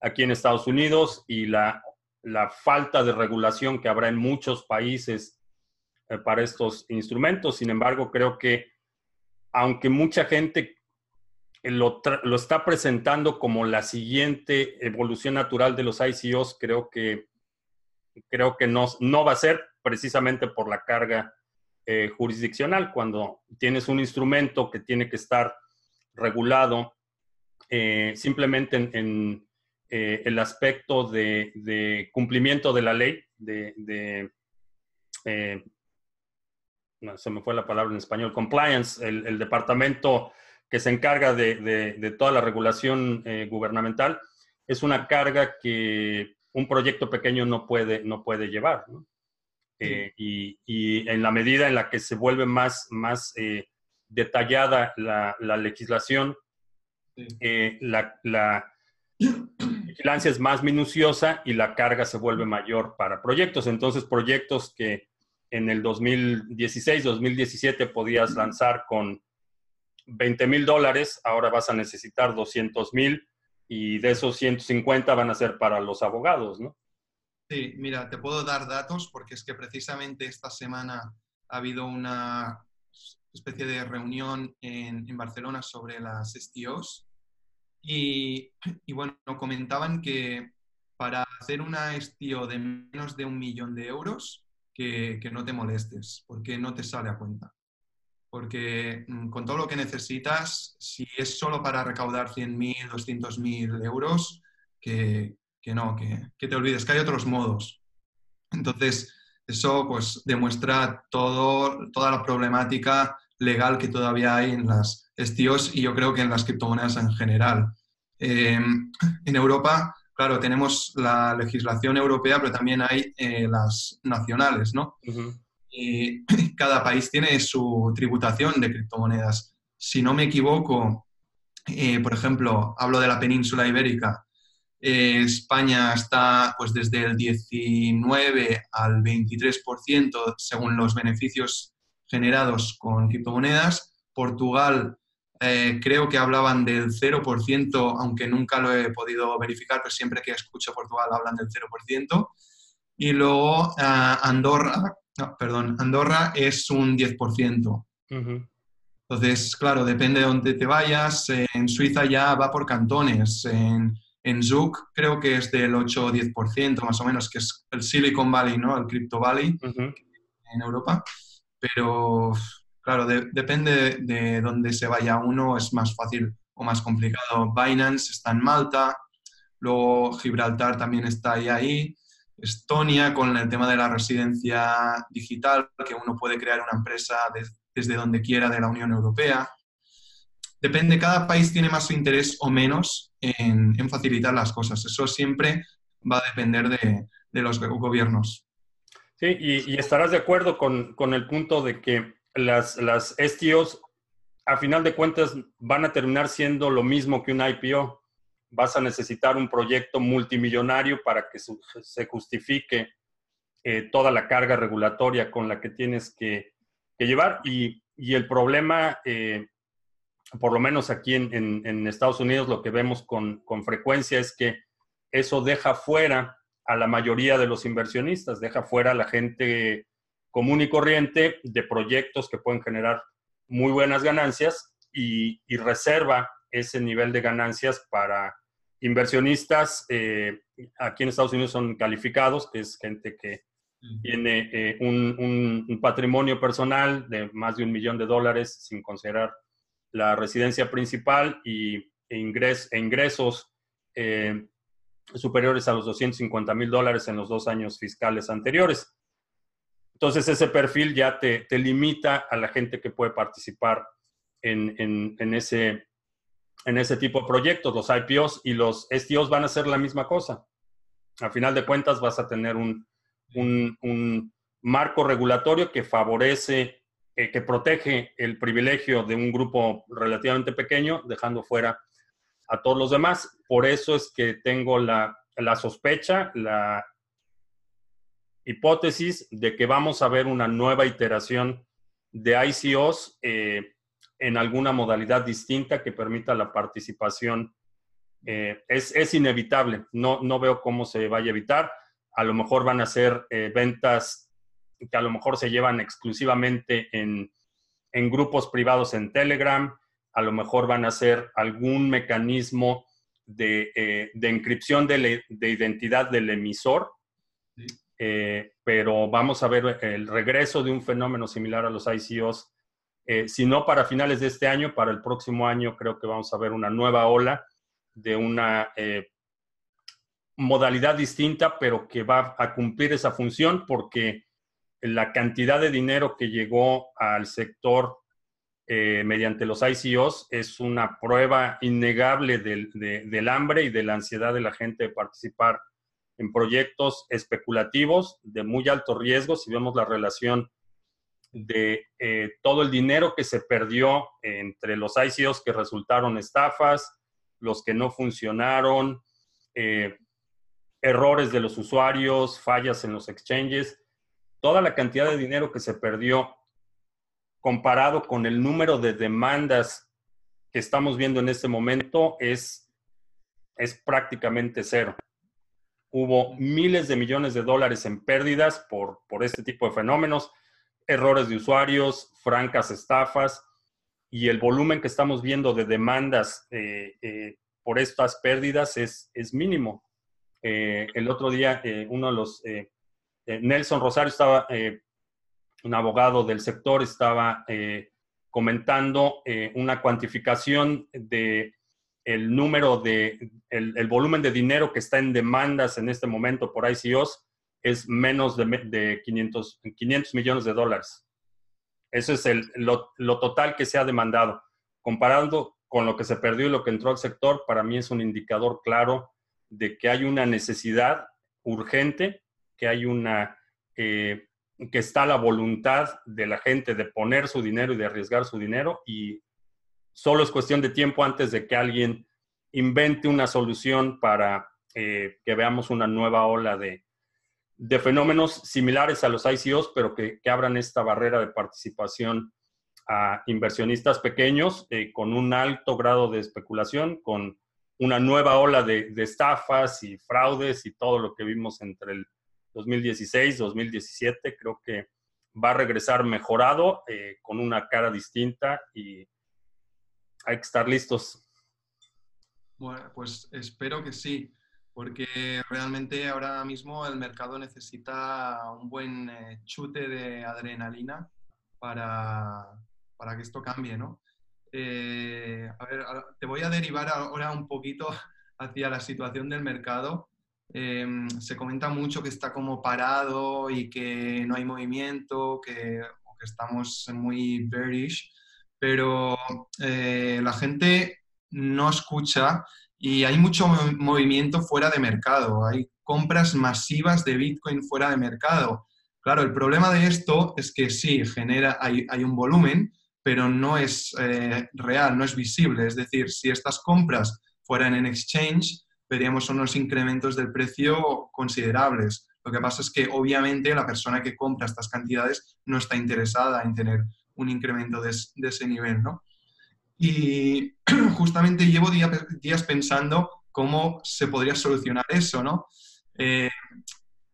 aquí en Estados Unidos y la la falta de regulación que habrá en muchos países eh, para estos instrumentos. Sin embargo, creo que aunque mucha gente lo, está presentando como la siguiente evolución natural de los ICOs, creo que, creo que no, no va a ser precisamente por la carga eh, jurisdiccional. Cuando tienes un instrumento que tiene que estar regulado eh, simplemente en eh, el aspecto de, cumplimiento de la ley, de, no, se me fue la palabra en español, compliance, el, departamento que se encarga de, toda la regulación gubernamental, es una carga que un proyecto pequeño no puede, no puede llevar. Y, en la medida en la que se vuelve más, más detallada la, legislación, la, la vigilancia es más minuciosa y la carga se vuelve mayor para proyectos. Entonces, proyectos que en el 2016, 2017 podías lanzar con 20 mil dólares, ahora vas a necesitar 200 mil y de esos 150 van a ser para los abogados, ¿no? Sí, mira, te puedo dar datos porque es que precisamente esta semana ha habido una especie de reunión en, Barcelona sobre las STOs y, bueno, comentaban que para hacer una estio de menos de un millón de euros, que, no te molestes, porque no te sale a cuenta. Porque mm, con todo lo que necesitas, si es solo para recaudar 100.000, 200.000 euros, que, no, que, te olvides, que hay otros modos. Entonces, eso pues demuestra todo, toda la problemática legal que todavía hay en las STOs y yo creo que en las criptomonedas en general. Em, en Europa, claro, tenemos la legislación europea, pero también hay eh, las nacionales, ¿no? Y cada país tiene su tributación de criptomonedas. Si no me equivoco, eh, por ejemplo, hablo de la península ibérica, eh, España está pues desde el 19 al 23% según los beneficios generados con criptomonedas. Portugal eh, creo que hablaban del 0%, aunque nunca lo he podido verificar, pero siempre que escucho Portugal hablan del 0%. Y luego Andorra, perdón, Andorra es un 10%. Entonces, claro, depende de dónde te vayas. En Suiza ya va por cantones. En, en Zug creo que es del 8 o 10% más o menos, que es el Silicon Valley, ¿no? El Crypto Valley en Europa. Pero, claro, depende de, dónde se vaya uno, es más fácil o más complicado. Binance está en Malta, luego Gibraltar también está ahí, ahí. Estonia con el tema de la residencia digital, que uno puede crear una empresa desde donde quiera de la Unión Europea. Depende, cada país tiene más interés o menos en, facilitar las cosas. Eso siempre va a depender de, los gobiernos. Sí, y, estarás de acuerdo con, el punto de que las, las STOs, a final de cuentas, van a terminar siendo lo mismo que un IPO. Vas a necesitar un proyecto multimillonario para que se justifique eh, toda la carga regulatoria con la que tienes que, llevar. Y, el problema, eh, por lo menos aquí en, Estados Unidos, lo que vemos con, con frecuencia es que eso deja fuera a la mayoría de los inversionistas, deja fuera a la gente común y corriente de proyectos que pueden generar muy buenas ganancias y, reserva ese nivel de ganancias para inversionistas. Eh, aquí en Estados Unidos son calificados, que es gente que tiene eh, un, patrimonio personal de más de un millón de dólares sin considerar la residencia principal y, e, ingres, ingresos eh, superiores a los 250 mil dólares en los dos años fiscales anteriores. Entonces, ese perfil ya te, limita a la gente que puede participar en, ese, en ese tipo de proyectos. Los IPOs y los STOs van a ser la misma cosa. A final de cuentas, vas a tener un, marco regulatorio que favorece, eh, que protege el privilegio de un grupo relativamente pequeño, dejando fuera a todos los demás. Por eso es que tengo la, sospecha, la hipótesis de que vamos a ver una nueva iteración de ICOs eh, en alguna modalidad distinta que permita la participación. Eh, es, inevitable, no, no veo cómo se vaya a evitar. A lo mejor van a ser ventas que a lo mejor se llevan exclusivamente en, en grupos privados en Telegram, a lo mejor van a ser algún mecanismo de, eh, de encripción de, de, identidad del emisor, eh, pero vamos a ver el regreso de un fenómeno similar a los ICOs, eh, si no para finales de este año, para el próximo año creo que vamos a ver una nueva ola de una modalidad distinta, pero que va a cumplir esa función porque la cantidad de dinero que llegó al sector eh, mediante los ICOs es una prueba innegable del, hambre y de la ansiedad de la gente de participar en proyectos especulativos de muy alto riesgo. Si vemos la relación de eh, todo el dinero que se perdió entre los ICOs que resultaron estafas, los que no funcionaron, eh, errores de los usuarios, fallas en los exchanges, toda la cantidad de dinero que se perdió comparado con el número de demandas que estamos viendo en este momento, es, es prácticamente cero. Hubo miles de millones de dólares en pérdidas por, por este tipo de fenómenos, errores de usuarios, francas estafas, y el volumen que estamos viendo de demandas eh, eh, por estas pérdidas es, es mínimo. Eh, el otro día, uno de los, Nelson Rosario estaba un abogado del sector estaba eh, comentando eh, una cuantificación de el número de, el, volumen de dinero que está en demandas en este momento por ICOs es menos de, 500, 500 millones de dólares. Eso es el, lo, lo, total que se ha demandado. Comparando con lo que se perdió y lo que entró al sector, para mí es un indicador claro de que hay una necesidad urgente, que hay una, eh, que está la voluntad de la gente de poner su dinero y de arriesgar su dinero y solo es cuestión de tiempo antes de que alguien invente una solución para eh, que veamos una nueva ola de, de, fenómenos similares a los ICOs, pero que, abran esta barrera de participación a inversionistas pequeños eh, con un alto grado de especulación, con una nueva ola de, de, estafas y fraudes y todo lo que vimos entre el 2016, 2017. Creo que va a regresar mejorado, eh, con una cara distinta y hay que estar listos. Bueno, pues espero que sí, porque realmente ahora mismo el mercado necesita un buen eh, chute de adrenalina para, para que esto cambie, ¿no? Eh, a ver, te voy a derivar ahora un poquito hacia la situación del mercado. Em, se comenta mucho que está como parado y que no hay movimiento, que, estamos muy bearish, pero eh, la gente no escucha y hay mucho movimiento fuera de mercado. Hay compras masivas de Bitcoin fuera de mercado. Claro, el problema de esto es que sí, genera, hay, hay un volumen, pero no es eh, real, no es visible. Es decir, si estas compras fueran en exchange, veríamos unos incrementos del precio considerables. Lo que pasa es que obviamente la persona que compra estas cantidades no está interesada en tener un incremento de, ese nivel, ¿no? Y justamente llevo días pensando cómo se podría solucionar eso, ¿no? Eh,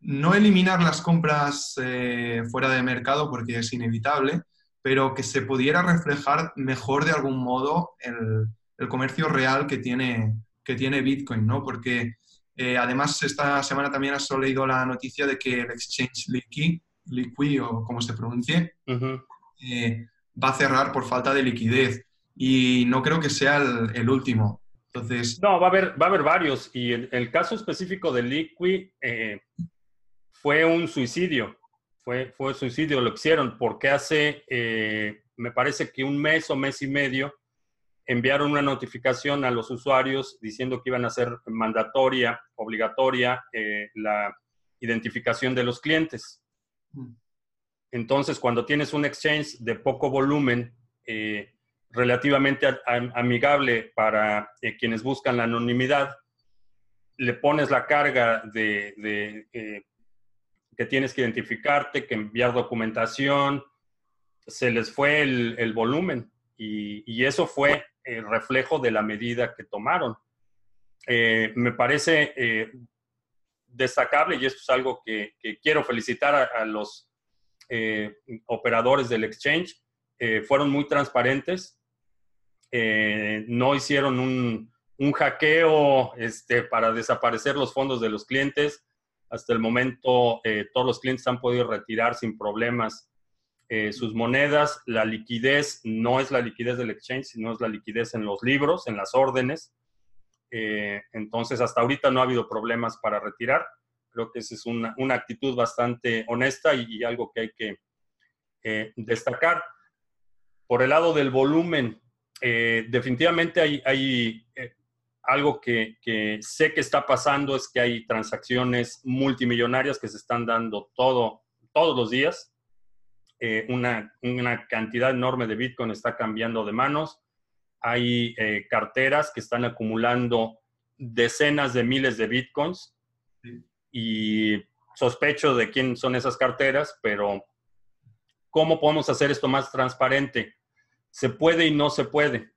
no eliminar las compras eh, fuera de mercado porque es inevitable, pero que se pudiera reflejar mejor de algún modo el, comercio real que tiene, que tiene Bitcoin, ¿no? Porque eh, además esta semana también has leído la noticia de que el exchange Liqui, Liqui o como se pronuncie, eh, va a cerrar por falta de liquidez y no creo que sea el, último. Entonces... No, va a haber, va a haber varios y el, el caso específico de Liqui eh, fue un suicidio fue, fue suicidio, lo hicieron porque hace, me parece que un mes o mes y medio, enviaron una notificación a los usuarios diciendo que iban a ser mandatoria, obligatoria, eh, la identificación de los clientes. Mm. Entonces, cuando tienes un exchange de poco volumen, eh, relativamente amigable para quienes buscan la anonimidad, le pones la carga de, de que tienes que identificarte, que enviar documentación, se les fue el, volumen y, eso fue el reflejo de la medida que tomaron. Eh, me parece eh, destacable y esto es algo que, quiero felicitar a, los eh, operadores del exchange. fueron muy transparentes, no hicieron un, un hackeo este, para desaparecer los fondos de los clientes hasta el momento, eh, todos los clientes han podido retirar sin problemas eh, sus monedas. La liquidez no es la liquidez del exchange, sino es la liquidez en los libros, en las órdenes. Eh, entonces, hasta ahorita no ha habido problemas para retirar. Creo que esa es una, una actitud bastante honesta y, algo que hay que destacar. Por el lado del volumen, definitivamente hay, hay algo que, sé que está pasando es que hay transacciones multimillonarias que se están dando todo, todos los días. Eh, una, cantidad enorme de Bitcoin está cambiando de manos. Hay eh, carteras que están acumulando decenas de miles de Bitcoins y sospecho de quién son esas carteras, pero ¿cómo podemos hacer esto más transparente? Se puede y no se puede.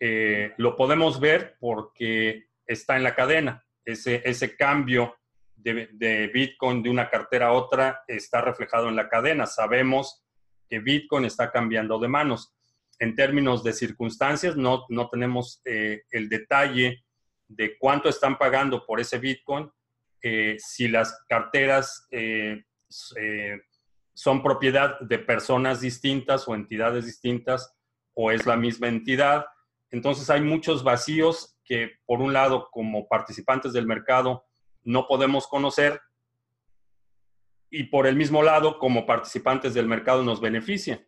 Eh, lo podemos ver porque está en la cadena. Ese, ese cambio de, Bitcoin de una cartera a otra está reflejado en la cadena. Sabemos que Bitcoin está cambiando de manos. En términos de circunstancias, no, no tenemos eh, el detalle de cuánto están pagando por ese Bitcoin, eh, si las carteras son propiedad de personas distintas o entidades distintas o es la misma entidad entonces hay muchos vacíos que por un lado como participantes del mercado no podemos conocer y por el mismo lado como participantes del mercado nos beneficia.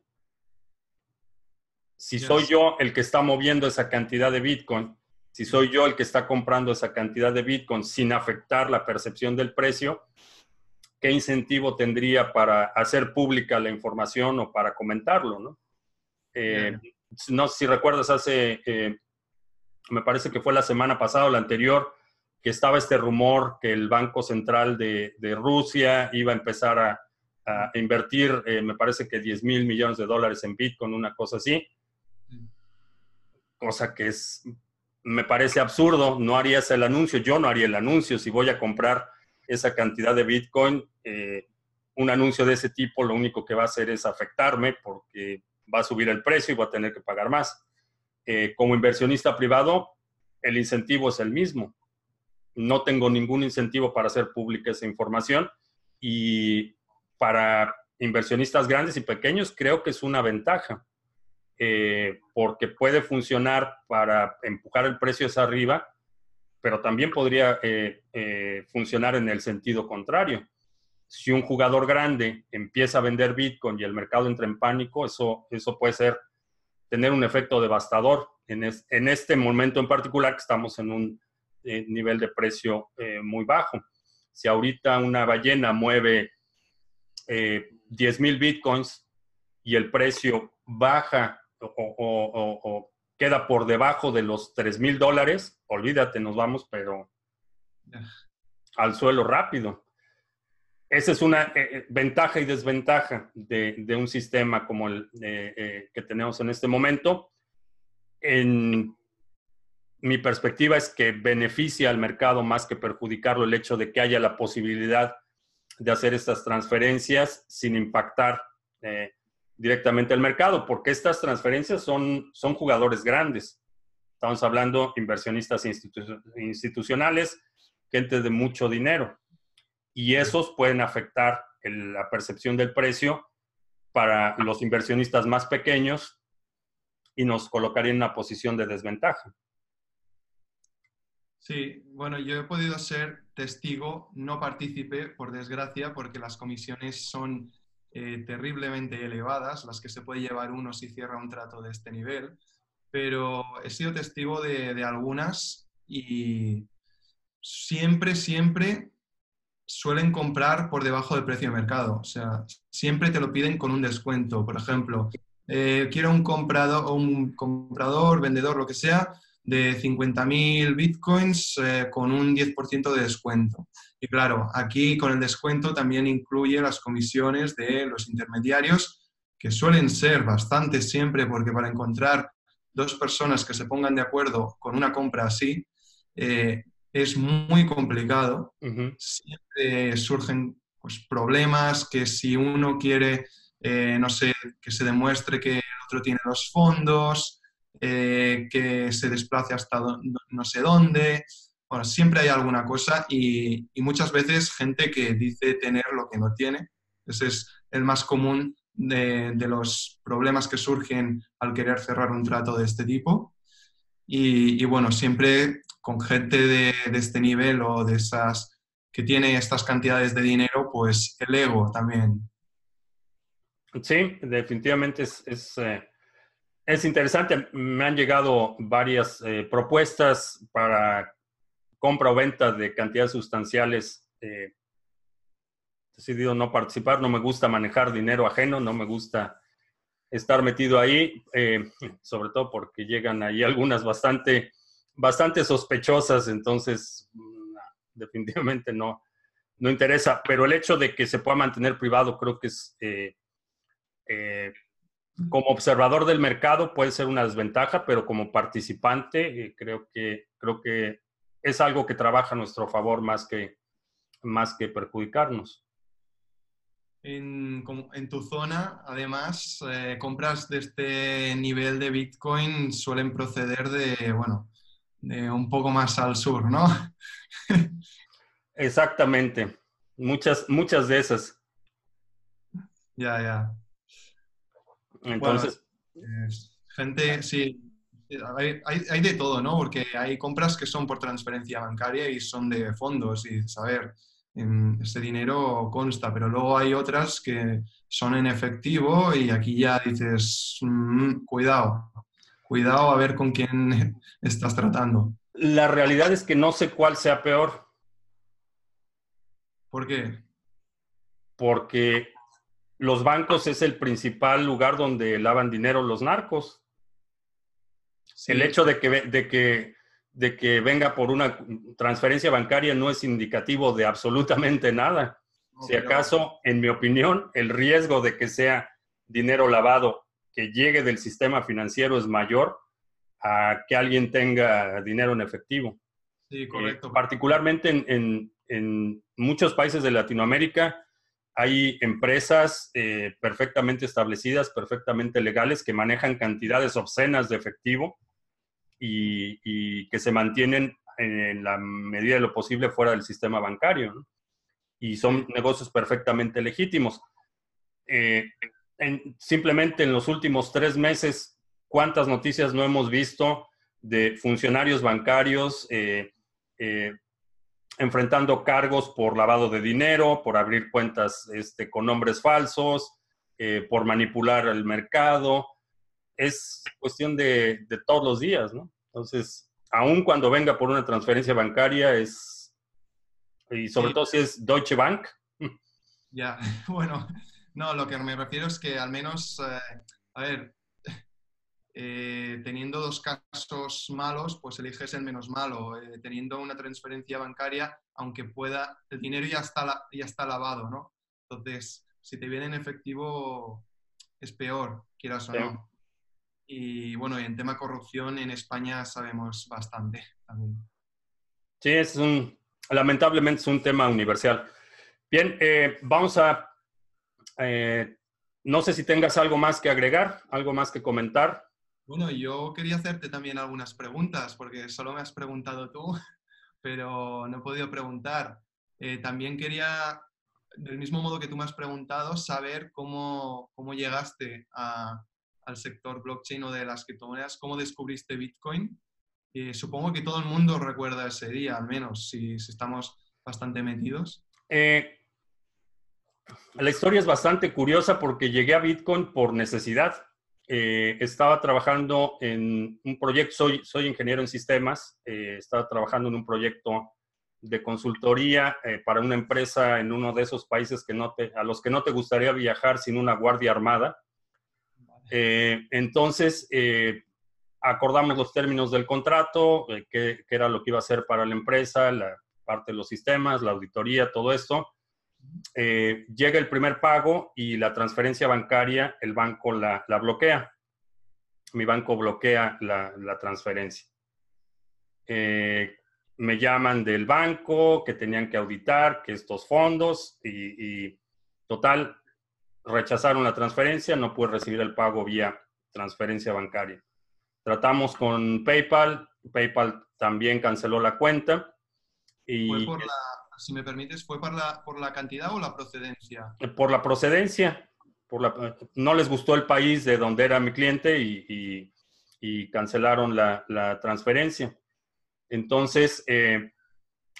Si soy yo el que está moviendo esa cantidad de Bitcoin, si soy yo el que está comprando esa cantidad de Bitcoin sin afectar la percepción del precio, ¿qué incentivo tendría para hacer pública la información o para comentarlo? No, eh, no si recuerdas, hace, eh, me parece que fue la semana pasada o la anterior, que estaba este rumor que el Banco Central de, Rusia iba a empezar a, invertir, eh, me parece que 10 mil millones de dólares en Bitcoin, una cosa así. Cosa que es me parece absurdo, no harías el anuncio, yo no haría el anuncio, si voy a comprar esa cantidad de Bitcoin, eh, un anuncio de ese tipo lo único que va a hacer es afectarme porque va a subir el precio y voy a tener que pagar más. Eh, como inversionista privado, el incentivo es el mismo. No tengo ningún incentivo para hacer pública esa información y para inversionistas grandes y pequeños creo que es una ventaja eh, porque puede funcionar para empujar el precio hacia arriba, pero también podría eh, eh, funcionar en el sentido contrario. Si un jugador grande empieza a vender Bitcoin y el mercado entra en pánico, eso, eso puede ser tener un efecto devastador en, en este momento en particular que estamos en un nivel de precio muy bajo. Si ahorita una ballena mueve 10 mil Bitcoins y el precio baja o, queda por debajo de los 3 mil dólares, olvídate, nos vamos, pero al suelo rápido. Esa es una eh, eh, ventaja y desventaja de, un sistema como el eh, que tenemos en este momento. En mi perspectiva es que beneficia al mercado más que perjudicarlo el hecho de que haya la posibilidad de hacer estas transferencias sin impactar directamente al mercado, porque estas transferencias son, son jugadores grandes. Estamos hablando inversionistas institucionales, gente de mucho dinero. Y esos pueden afectar la percepción del precio para los inversionistas más pequeños y nos colocaría en una posición de desventaja. Sí, bueno, yo he podido ser testigo, no partícipe, por desgracia, porque las comisiones son eh, terriblemente elevadas, las que se puede llevar uno si cierra un trato de este nivel, pero he sido testigo de, algunas y siempre, siempre suelen comprar por debajo del precio de mercado. O sea, siempre te lo piden con un descuento. Por ejemplo, eh, quiero un comprador, un comprador, vendedor, lo que sea, de 50.000 bitcoins eh, con un 10% de descuento. Y claro, aquí con el descuento también incluye las comisiones de los intermediarios, que suelen ser bastantes siempre, porque para encontrar dos personas que se pongan de acuerdo con una compra así, eh, es muy complicado. Siempre surgen pues, problemas que si uno quiere, eh, no sé, que se demuestre que el otro tiene los fondos, eh, que se desplace hasta no sé dónde, bueno, siempre hay alguna cosa y, muchas veces gente que dice tener lo que no tiene. Ese es el más común de, los problemas que surgen al querer cerrar un trato de este tipo. Y, bueno, siempre con gente de, este nivel o de esas que tiene estas cantidades de dinero, pues el ego también. Sí, definitivamente es, es, eh, interesante. Me han llegado varias eh, propuestas para compra o venta de cantidades sustanciales, eh, he decidido no participar, no me gusta manejar dinero ajeno, no me gusta estar metido ahí, eh, sobre todo porque llegan ahí algunas bastante, bastante sospechosas, entonces mm, definitivamente no, no interesa, pero el hecho de que se pueda mantener privado creo que es, eh, como observador del mercado puede ser una desventaja, pero como participante creo que, creo que es algo que trabaja a nuestro favor más que, más que perjudicarnos. En, tu zona, además, eh, compras de este nivel de Bitcoin suelen proceder de, bueno, de un poco más al sur, ¿no? Exactamente. Muchas, muchas de esas. Ya, ya. Entonces. gente, sí, hay, de todo, ¿no? Porque hay compras que son por transferencia bancaria y son de fondos y saber, ese dinero consta, pero luego hay otras que son en efectivo y aquí ya dices, mm, cuidado, cuidado a ver con quién estás tratando. La realidad es que no sé cuál sea peor. ¿Por qué? Porque los bancos es el principal lugar donde lavan dinero los narcos. El hecho de que, de, que, de que venga por una transferencia bancaria no es indicativo de absolutamente nada. si acaso, en mi opinión, el riesgo de que sea dinero lavado que llegue del sistema financiero es mayor a que alguien tenga dinero en efectivo. Sí, eh, correcto. particularmente en, en, muchos países de Latinoamérica hay empresas eh, perfectamente establecidas, perfectamente legales, que manejan cantidades obscenas de efectivo y, que se mantienen en la medida de lo posible fuera del sistema bancario. Y son negocios perfectamente legítimos. Eh, simplemente en los últimos tres meses, ¿cuántas noticias no hemos visto de funcionarios bancarios eh, eh, enfrentando cargos por lavado de dinero, por abrir cuentas este, con nombres falsos, por manipular el mercado? Es cuestión de, de todos los días, ¿no? Entonces, aun cuando venga por una transferencia bancaria, es. Y sobre todo si es Deutsche Bank. Ya, bueno, no, lo que me refiero es que al menos, eh, a ver, eh, teniendo dos casos malos, pues eliges el menos malo. Eh, teniendo una transferencia bancaria, aunque pueda, el dinero ya está, ya está lavado, ¿no? Entonces, si te viene en efectivo, es peor, quieras o no. Y bueno, en tema corrupción en España sabemos bastante también. Sí, es un, lamentablemente es un tema universal. Bien, eh, vamos a, no sé si tengas algo más que agregar, algo más que comentar. Bueno, yo quería hacerte también algunas preguntas, porque solo me has preguntado tú, pero no he podido preguntar. Eh, también quería, del mismo modo que tú me has preguntado, saber cómo, cómo llegaste al sector blockchain o de las criptomonedas, ¿cómo descubriste Bitcoin? supongo que todo el mundo recuerda ese día, al menos, si, estamos bastante metidos. Eh, la historia es bastante curiosa porque llegué a Bitcoin por necesidad. Eh, estaba trabajando en un proyecto, soy, soy ingeniero en sistemas, eh, estaba trabajando en un proyecto de consultoría para una empresa en uno de esos países que no a los que no te gustaría viajar sin una guardia armada. Eh, entonces, eh, acordamos los términos del contrato, eh, qué, era lo que iba a hacer para la empresa, la parte de los sistemas, la auditoría, todo esto. Llega el primer pago y la transferencia bancaria, el banco la, bloquea. Mi banco bloquea la, transferencia. me llaman del banco que tenían que auditar que estos fondos y, total, rechazaron la transferencia, no pude recibir el pago vía transferencia bancaria. Tratamos con PayPal, PayPal también canceló la cuenta. Y, ¿Fue por la, si me permites, fue por la, por la cantidad o la procedencia? Por la procedencia. Por la, no les gustó el país de donde era mi cliente y, y, cancelaron la, la, transferencia. Entonces, eh,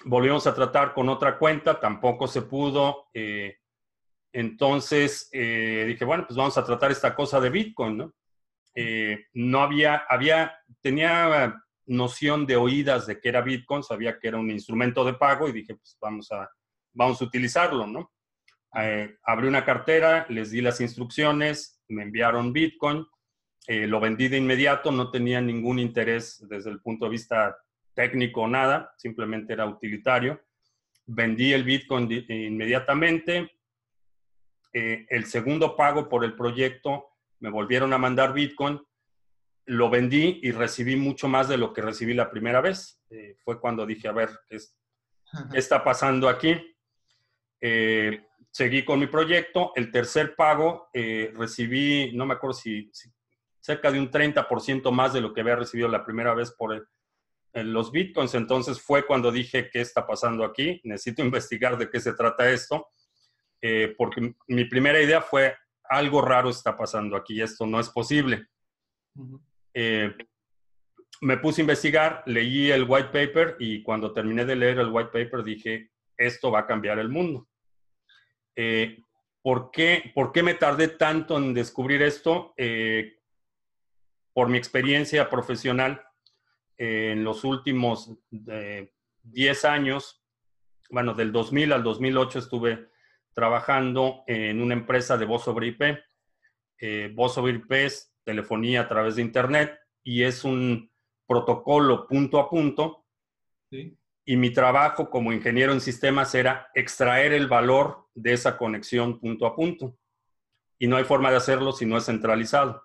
volvimos a tratar con otra cuenta, tampoco se pudo. Eh, entonces eh, dije, bueno, pues vamos a tratar esta cosa de Bitcoin, ¿no? Eh, no había, había, tenía noción de oídas de que era Bitcoin, sabía que era un instrumento de pago y dije, pues vamos a, vamos a utilizarlo, ¿no? Eh, abrí una cartera, les di las instrucciones, me enviaron Bitcoin, lo vendí de inmediato, no tenía ningún interés desde el punto de vista técnico o nada, simplemente era utilitario. Vendí el Bitcoin inmediatamente, eh, el segundo pago por el proyecto, me volvieron a mandar Bitcoin, lo vendí y recibí mucho más de lo que recibí la primera vez. Eh, fue cuando dije, a ver, ¿qué, está pasando aquí? Eh, seguí con mi proyecto. El tercer pago recibí, no me acuerdo si, cerca de un 30% más de lo que había recibido la primera vez por los bitcoins. Entonces fue cuando dije, ¿qué está pasando aquí? Necesito investigar de qué se trata esto. Eh, porque mi primera idea fue, algo raro está pasando aquí, esto no es posible. Eh, me puse a investigar, leí el white paper y cuando terminé de leer el white paper dije, esto va a cambiar el mundo. Eh, ¿por, qué, ¿por, qué, me tardé tanto en descubrir esto? Eh, por mi experiencia profesional eh, en los últimos 10 años, bueno, del 2000 al 2008 estuve trabajando en una empresa de voz sobre IP. voz sobre IP es telefonía a través de Internet y es un protocolo punto a punto. Y mi trabajo como ingeniero en sistemas era extraer el valor de esa conexión punto a punto. Y no hay forma de hacerlo si no es centralizado.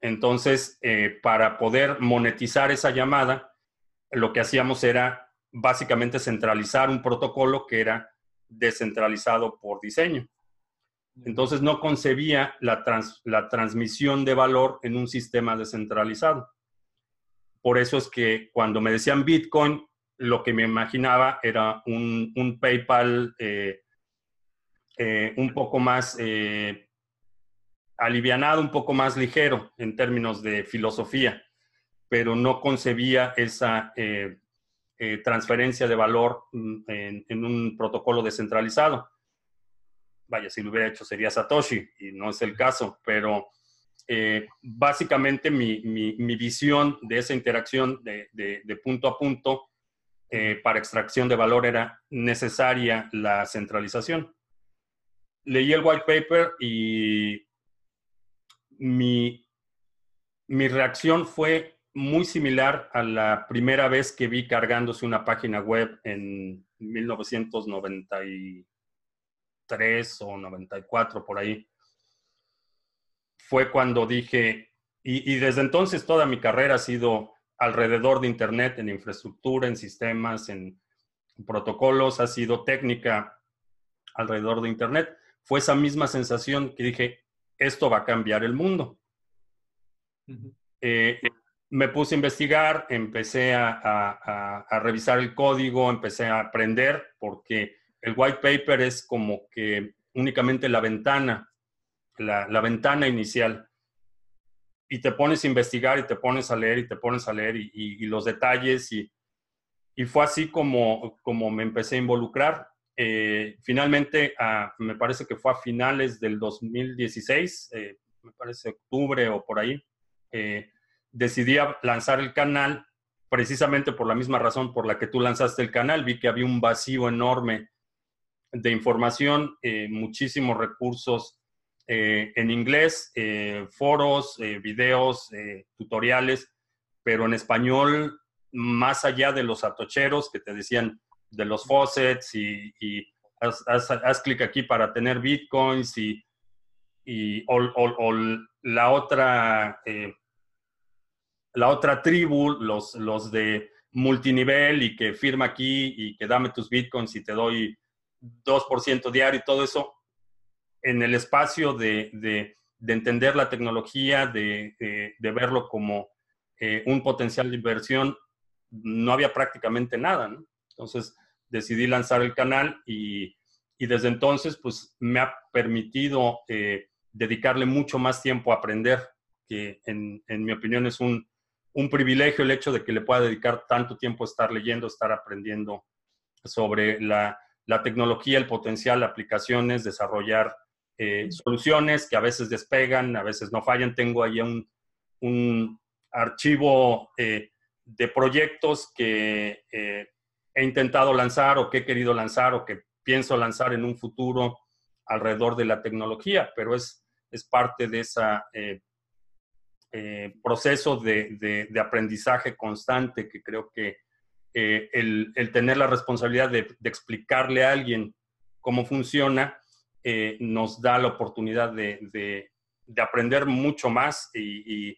Entonces, eh, para poder monetizar esa llamada, lo que hacíamos era básicamente centralizar un protocolo que era descentralizado por diseño. Entonces no concebía la, transmisión de valor en un sistema descentralizado. Por eso es que cuando me decían Bitcoin, lo que me imaginaba era un, PayPal eh, eh, un poco más eh, alivianado, un poco más ligero en términos de filosofía, pero no concebía esa transferencia de valor mm, en, un protocolo descentralizado. Vaya, si lo hubiera hecho sería Satoshi y no es el caso, pero básicamente mi, visión de esa interacción de punto a punto eh, para extracción de valor era necesaria la centralización. Leí el white paper y mi, mi reacción fue muy similar a la primera vez que vi cargándose una página web en 1993 o 94 por ahí. Fue cuando dije, y, y desde entonces toda mi carrera ha sido alrededor de Internet, en infraestructura, en sistemas, en protocolos, ha sido técnica alrededor de Internet. Fue esa misma sensación que dije, esto va a cambiar el mundo. Eh, me puse a investigar, empecé a, revisar el código, empecé a aprender, porque el white paper es como que únicamente la ventana, la ventana inicial y te pones a investigar y te pones a leer y te pones a leer y, los detalles y, y, fue así como, como me empecé a involucrar. Eh, finalmente, me parece que fue a finales del 2016, eh, me parece octubre o por ahí, eh, decidí lanzar el canal precisamente por la misma razón por la que tú lanzaste el canal. Vi que había un vacío enorme de información, muchísimos recursos eh, en inglés, eh, foros, eh, videos, tutoriales, pero en español, más allá de los atocheros que te decían de los faucets y, haz, clic aquí para tener bitcoins y, y la otra la otra tribu, los, los de multinivel y que firma aquí y que dame tus bitcoins y te doy 2% diario y todo eso, en el espacio de, entender la tecnología, de, verlo como eh, un potencial de inversión, no había prácticamente nada. Entonces decidí lanzar el canal y, desde entonces pues me ha permitido eh, dedicarle mucho más tiempo a aprender, que en, mi opinión es un, privilegio el hecho de que le pueda dedicar tanto tiempo a estar leyendo, estar aprendiendo sobre la, la tecnología, el potencial, aplicaciones, desarrollar eh, soluciones que a veces despegan, a veces no fallan. Tengo ahí un, un archivo eh, de proyectos que eh, he intentado lanzar o que he querido lanzar o que pienso lanzar en un futuro alrededor de la tecnología, pero es, es parte de ese proceso de, de, aprendizaje constante que creo que el, el, tener la responsabilidad de, de explicarle a alguien cómo funciona, eh, nos da la oportunidad de, aprender mucho más y,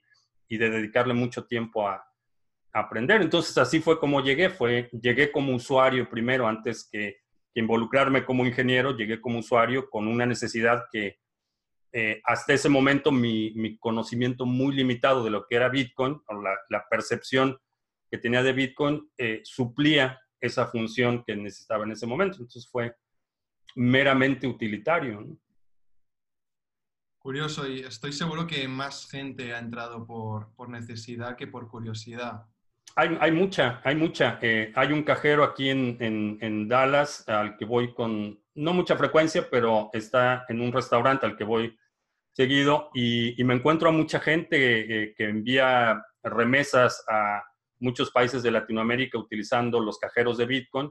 de dedicarle mucho tiempo a, aprender. Entonces así fue como llegué, fue, llegué como usuario primero antes que, involucrarme como ingeniero, llegué como usuario con una necesidad que eh, hasta ese momento mi, conocimiento muy limitado de lo que era Bitcoin, o la, percepción que tenía de Bitcoin, eh, suplía esa función que necesitaba en ese momento. Entonces fue meramente utilitario. Curioso, y estoy seguro que más gente ha entrado por, por necesidad que por curiosidad. Hay, hay mucha, hay mucha. Eh, hay un cajero aquí en, en, en, Dallas al que voy con, no mucha frecuencia, pero está en un restaurante al que voy seguido y, y me encuentro a mucha gente eh, que envía remesas a muchos países de Latinoamérica utilizando los cajeros de Bitcoin.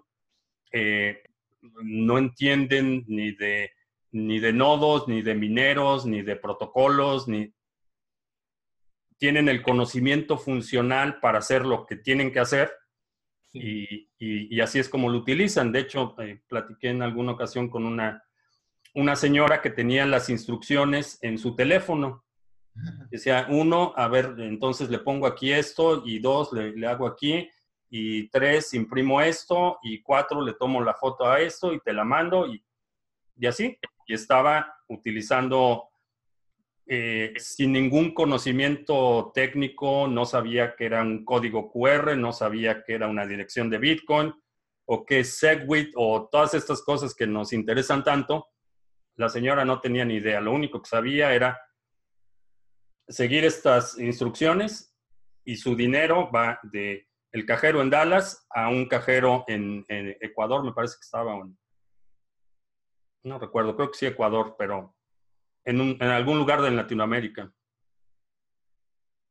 Eh, no entienden ni de, ni de nodos, ni de mineros, ni de protocolos, ni tienen el conocimiento funcional para hacer lo que tienen que hacer y, y, así es como lo utilizan. De hecho, eh, platiqué en alguna ocasión con una, una señora que tenía las instrucciones en su teléfono. Decía, uno, a ver, entonces le pongo aquí esto y dos, le, le hago aquí y tres, imprimo esto y cuatro, le tomo la foto a esto y te la mando y, y así. Y estaba utilizando eh, sin ningún conocimiento técnico, no sabía que era un código QR, no sabía que era una dirección de Bitcoin o que Segwit o todas estas cosas que nos interesan tanto. La señora no tenía ni idea, lo único que sabía era seguir estas instrucciones y su dinero va de el cajero en Dallas a un cajero en, en Ecuador, me parece que estaba en, no recuerdo, creo que sí Ecuador, pero en, algún lugar de Latinoamérica.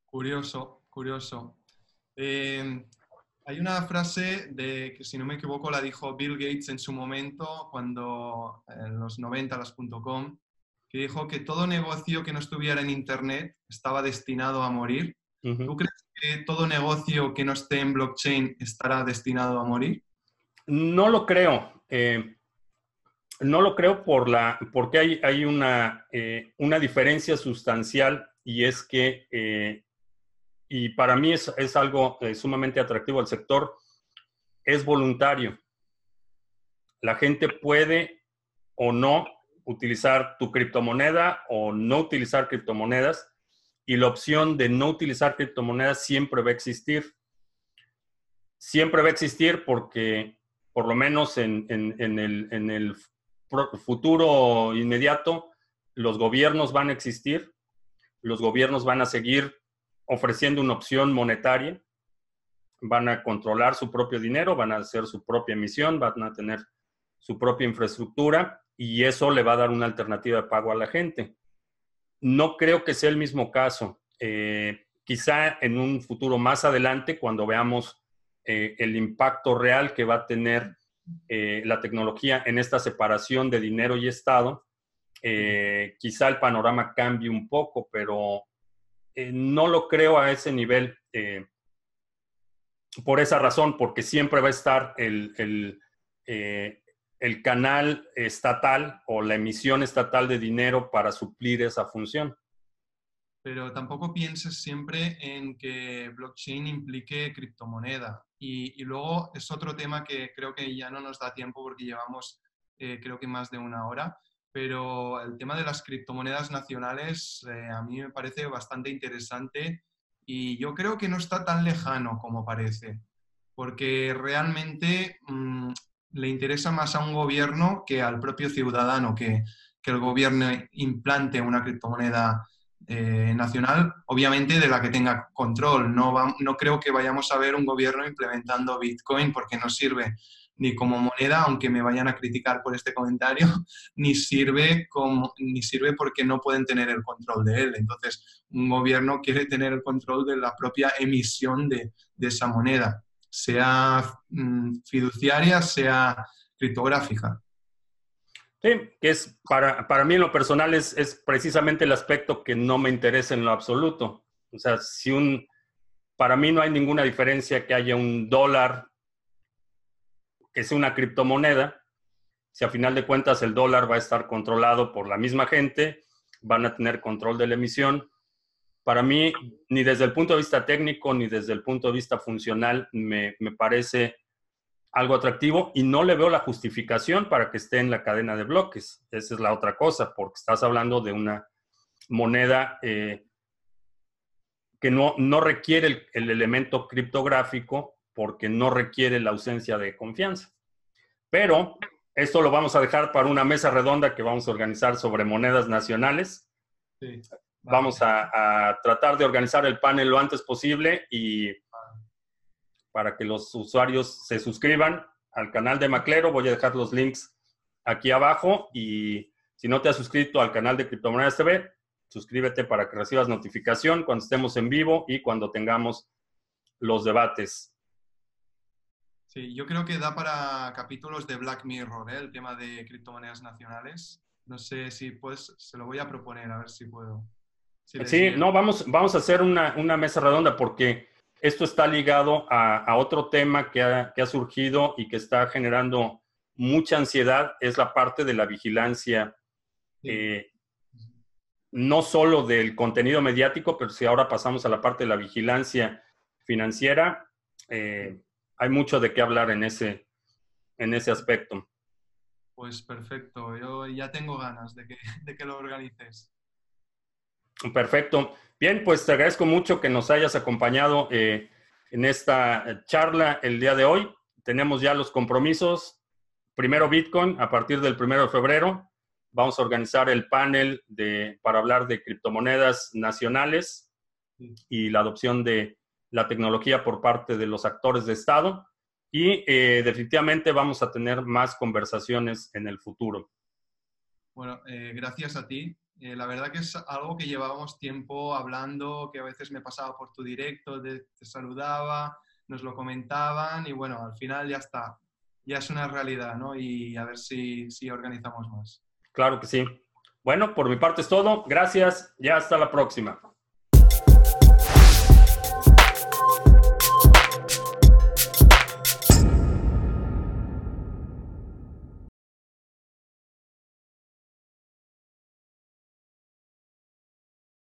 Curioso, curioso. Eh, hay una frase de que, si no me equivoco, la dijo Bill Gates en su momento, cuando en los 90, las .com, que dijo que todo negocio que no estuviera en Internet estaba destinado a morir. ¿Tú crees que todo negocio que no esté en blockchain estará destinado a morir? No lo creo. Eh, no lo creo por la, porque hay, hay una, eh, una diferencia sustancial y es que, eh, y para mí es, es algo eh, sumamente atractivo al sector, es voluntario. La gente puede o no utilizar tu criptomoneda o no utilizar criptomonedas y la opción de no utilizar criptomonedas siempre va a existir. Siempre va a existir porque por lo menos en, en, el, en el futuro inmediato, los gobiernos van a existir, los gobiernos van a seguir ofreciendo una opción monetaria, van a controlar su propio dinero, van a hacer su propia emisión, van a tener su propia infraestructura y eso le va a dar una alternativa de pago a la gente. No creo que sea el mismo caso. Eh, quizá en un futuro más adelante, cuando veamos eh, el impacto real que va a tener eh, la tecnología en esta separación de dinero y Estado, quizá el panorama cambie un poco, pero no lo creo a ese nivel por esa razón, porque siempre va a estar el, el canal estatal o la emisión estatal de dinero para suplir esa función pero tampoco pienses siempre en que blockchain implique criptomoneda. Y, luego es otro tema que creo que ya no nos da tiempo porque llevamos eh, creo que más de una hora, pero el tema de las criptomonedas nacionales eh, a mí me parece bastante interesante y yo creo que no está tan lejano como parece, porque realmente mm, le interesa más a un gobierno que al propio ciudadano que, que el gobierno implante una criptomoneda eh, nacional, obviamente de la que tenga control. No, no creo que vayamos a ver un gobierno implementando Bitcoin porque no sirve ni como moneda, aunque me vayan a criticar por este comentario, ni sirve, como, ni sirve porque no pueden tener el control de él. Entonces, un gobierno quiere tener el control de la propia emisión de, de esa moneda, sea mm, fiduciaria, sea criptográfica. Sí, que es para, para mí en lo personal es, es, precisamente el aspecto que no me interesa en lo absoluto. O sea, si un, para mí no hay ninguna diferencia que haya un dólar que sea una criptomoneda, si a final de cuentas el dólar va a estar controlado por la misma gente, van a tener control de la emisión. Para mí, ni desde el punto de vista técnico ni desde el punto de vista funcional, me, me parece algo atractivo y no le veo la justificación para que esté en la cadena de bloques. Esa es la otra cosa, porque estás hablando de una moneda eh, que no, no requiere el, el, elemento criptográfico porque no requiere la ausencia de confianza. Pero esto lo vamos a dejar para una mesa redonda que vamos a organizar sobre monedas nacionales Vamos a, tratar de organizar el panel lo antes posible y para que los usuarios se suscriban al canal de Maclero. Voy a dejar los links aquí abajo y si no te has suscrito al canal de Criptomonedas TV, suscríbete para que recibas notificación cuando estemos en vivo y cuando tengamos los debates. Sí, yo creo que da para capítulos de Black Mirror, ¿eh? el tema de criptomonedas nacionales. No sé si pues se lo voy a proponer, a ver si puedo. Sí, no, vamos, vamos a hacer una, mesa redonda porque esto está ligado a, otro tema que ha, surgido y que está generando mucha ansiedad, es la parte de la vigilancia. Eh, no solo del contenido mediático, pero si ahora pasamos a la parte de la vigilancia financiera, eh, hay mucho de qué hablar en ese, en ese aspecto. Pues perfecto, yo ya tengo ganas de que, de que lo organices. Perfecto. Bien, pues te agradezco mucho que nos hayas acompañado eh, en esta charla el día de hoy. Tenemos ya los compromisos. Primero Bitcoin a partir del primero de febrero. Vamos a organizar el panel de, para hablar de criptomonedas nacionales y la adopción de la tecnología por parte de los actores de Estado. Y eh, definitivamente vamos a tener más conversaciones en el futuro. Bueno, eh, gracias a ti. Eh, la verdad que es algo que llevábamos tiempo hablando, que a veces me pasaba por tu directo, te, te saludaba, nos lo comentaban y bueno, al final ya está, ya es una realidad, ¿no? Y a ver si, si organizamos más. Claro que sí. Bueno, por mi parte es todo. Gracias. Ya hasta la próxima.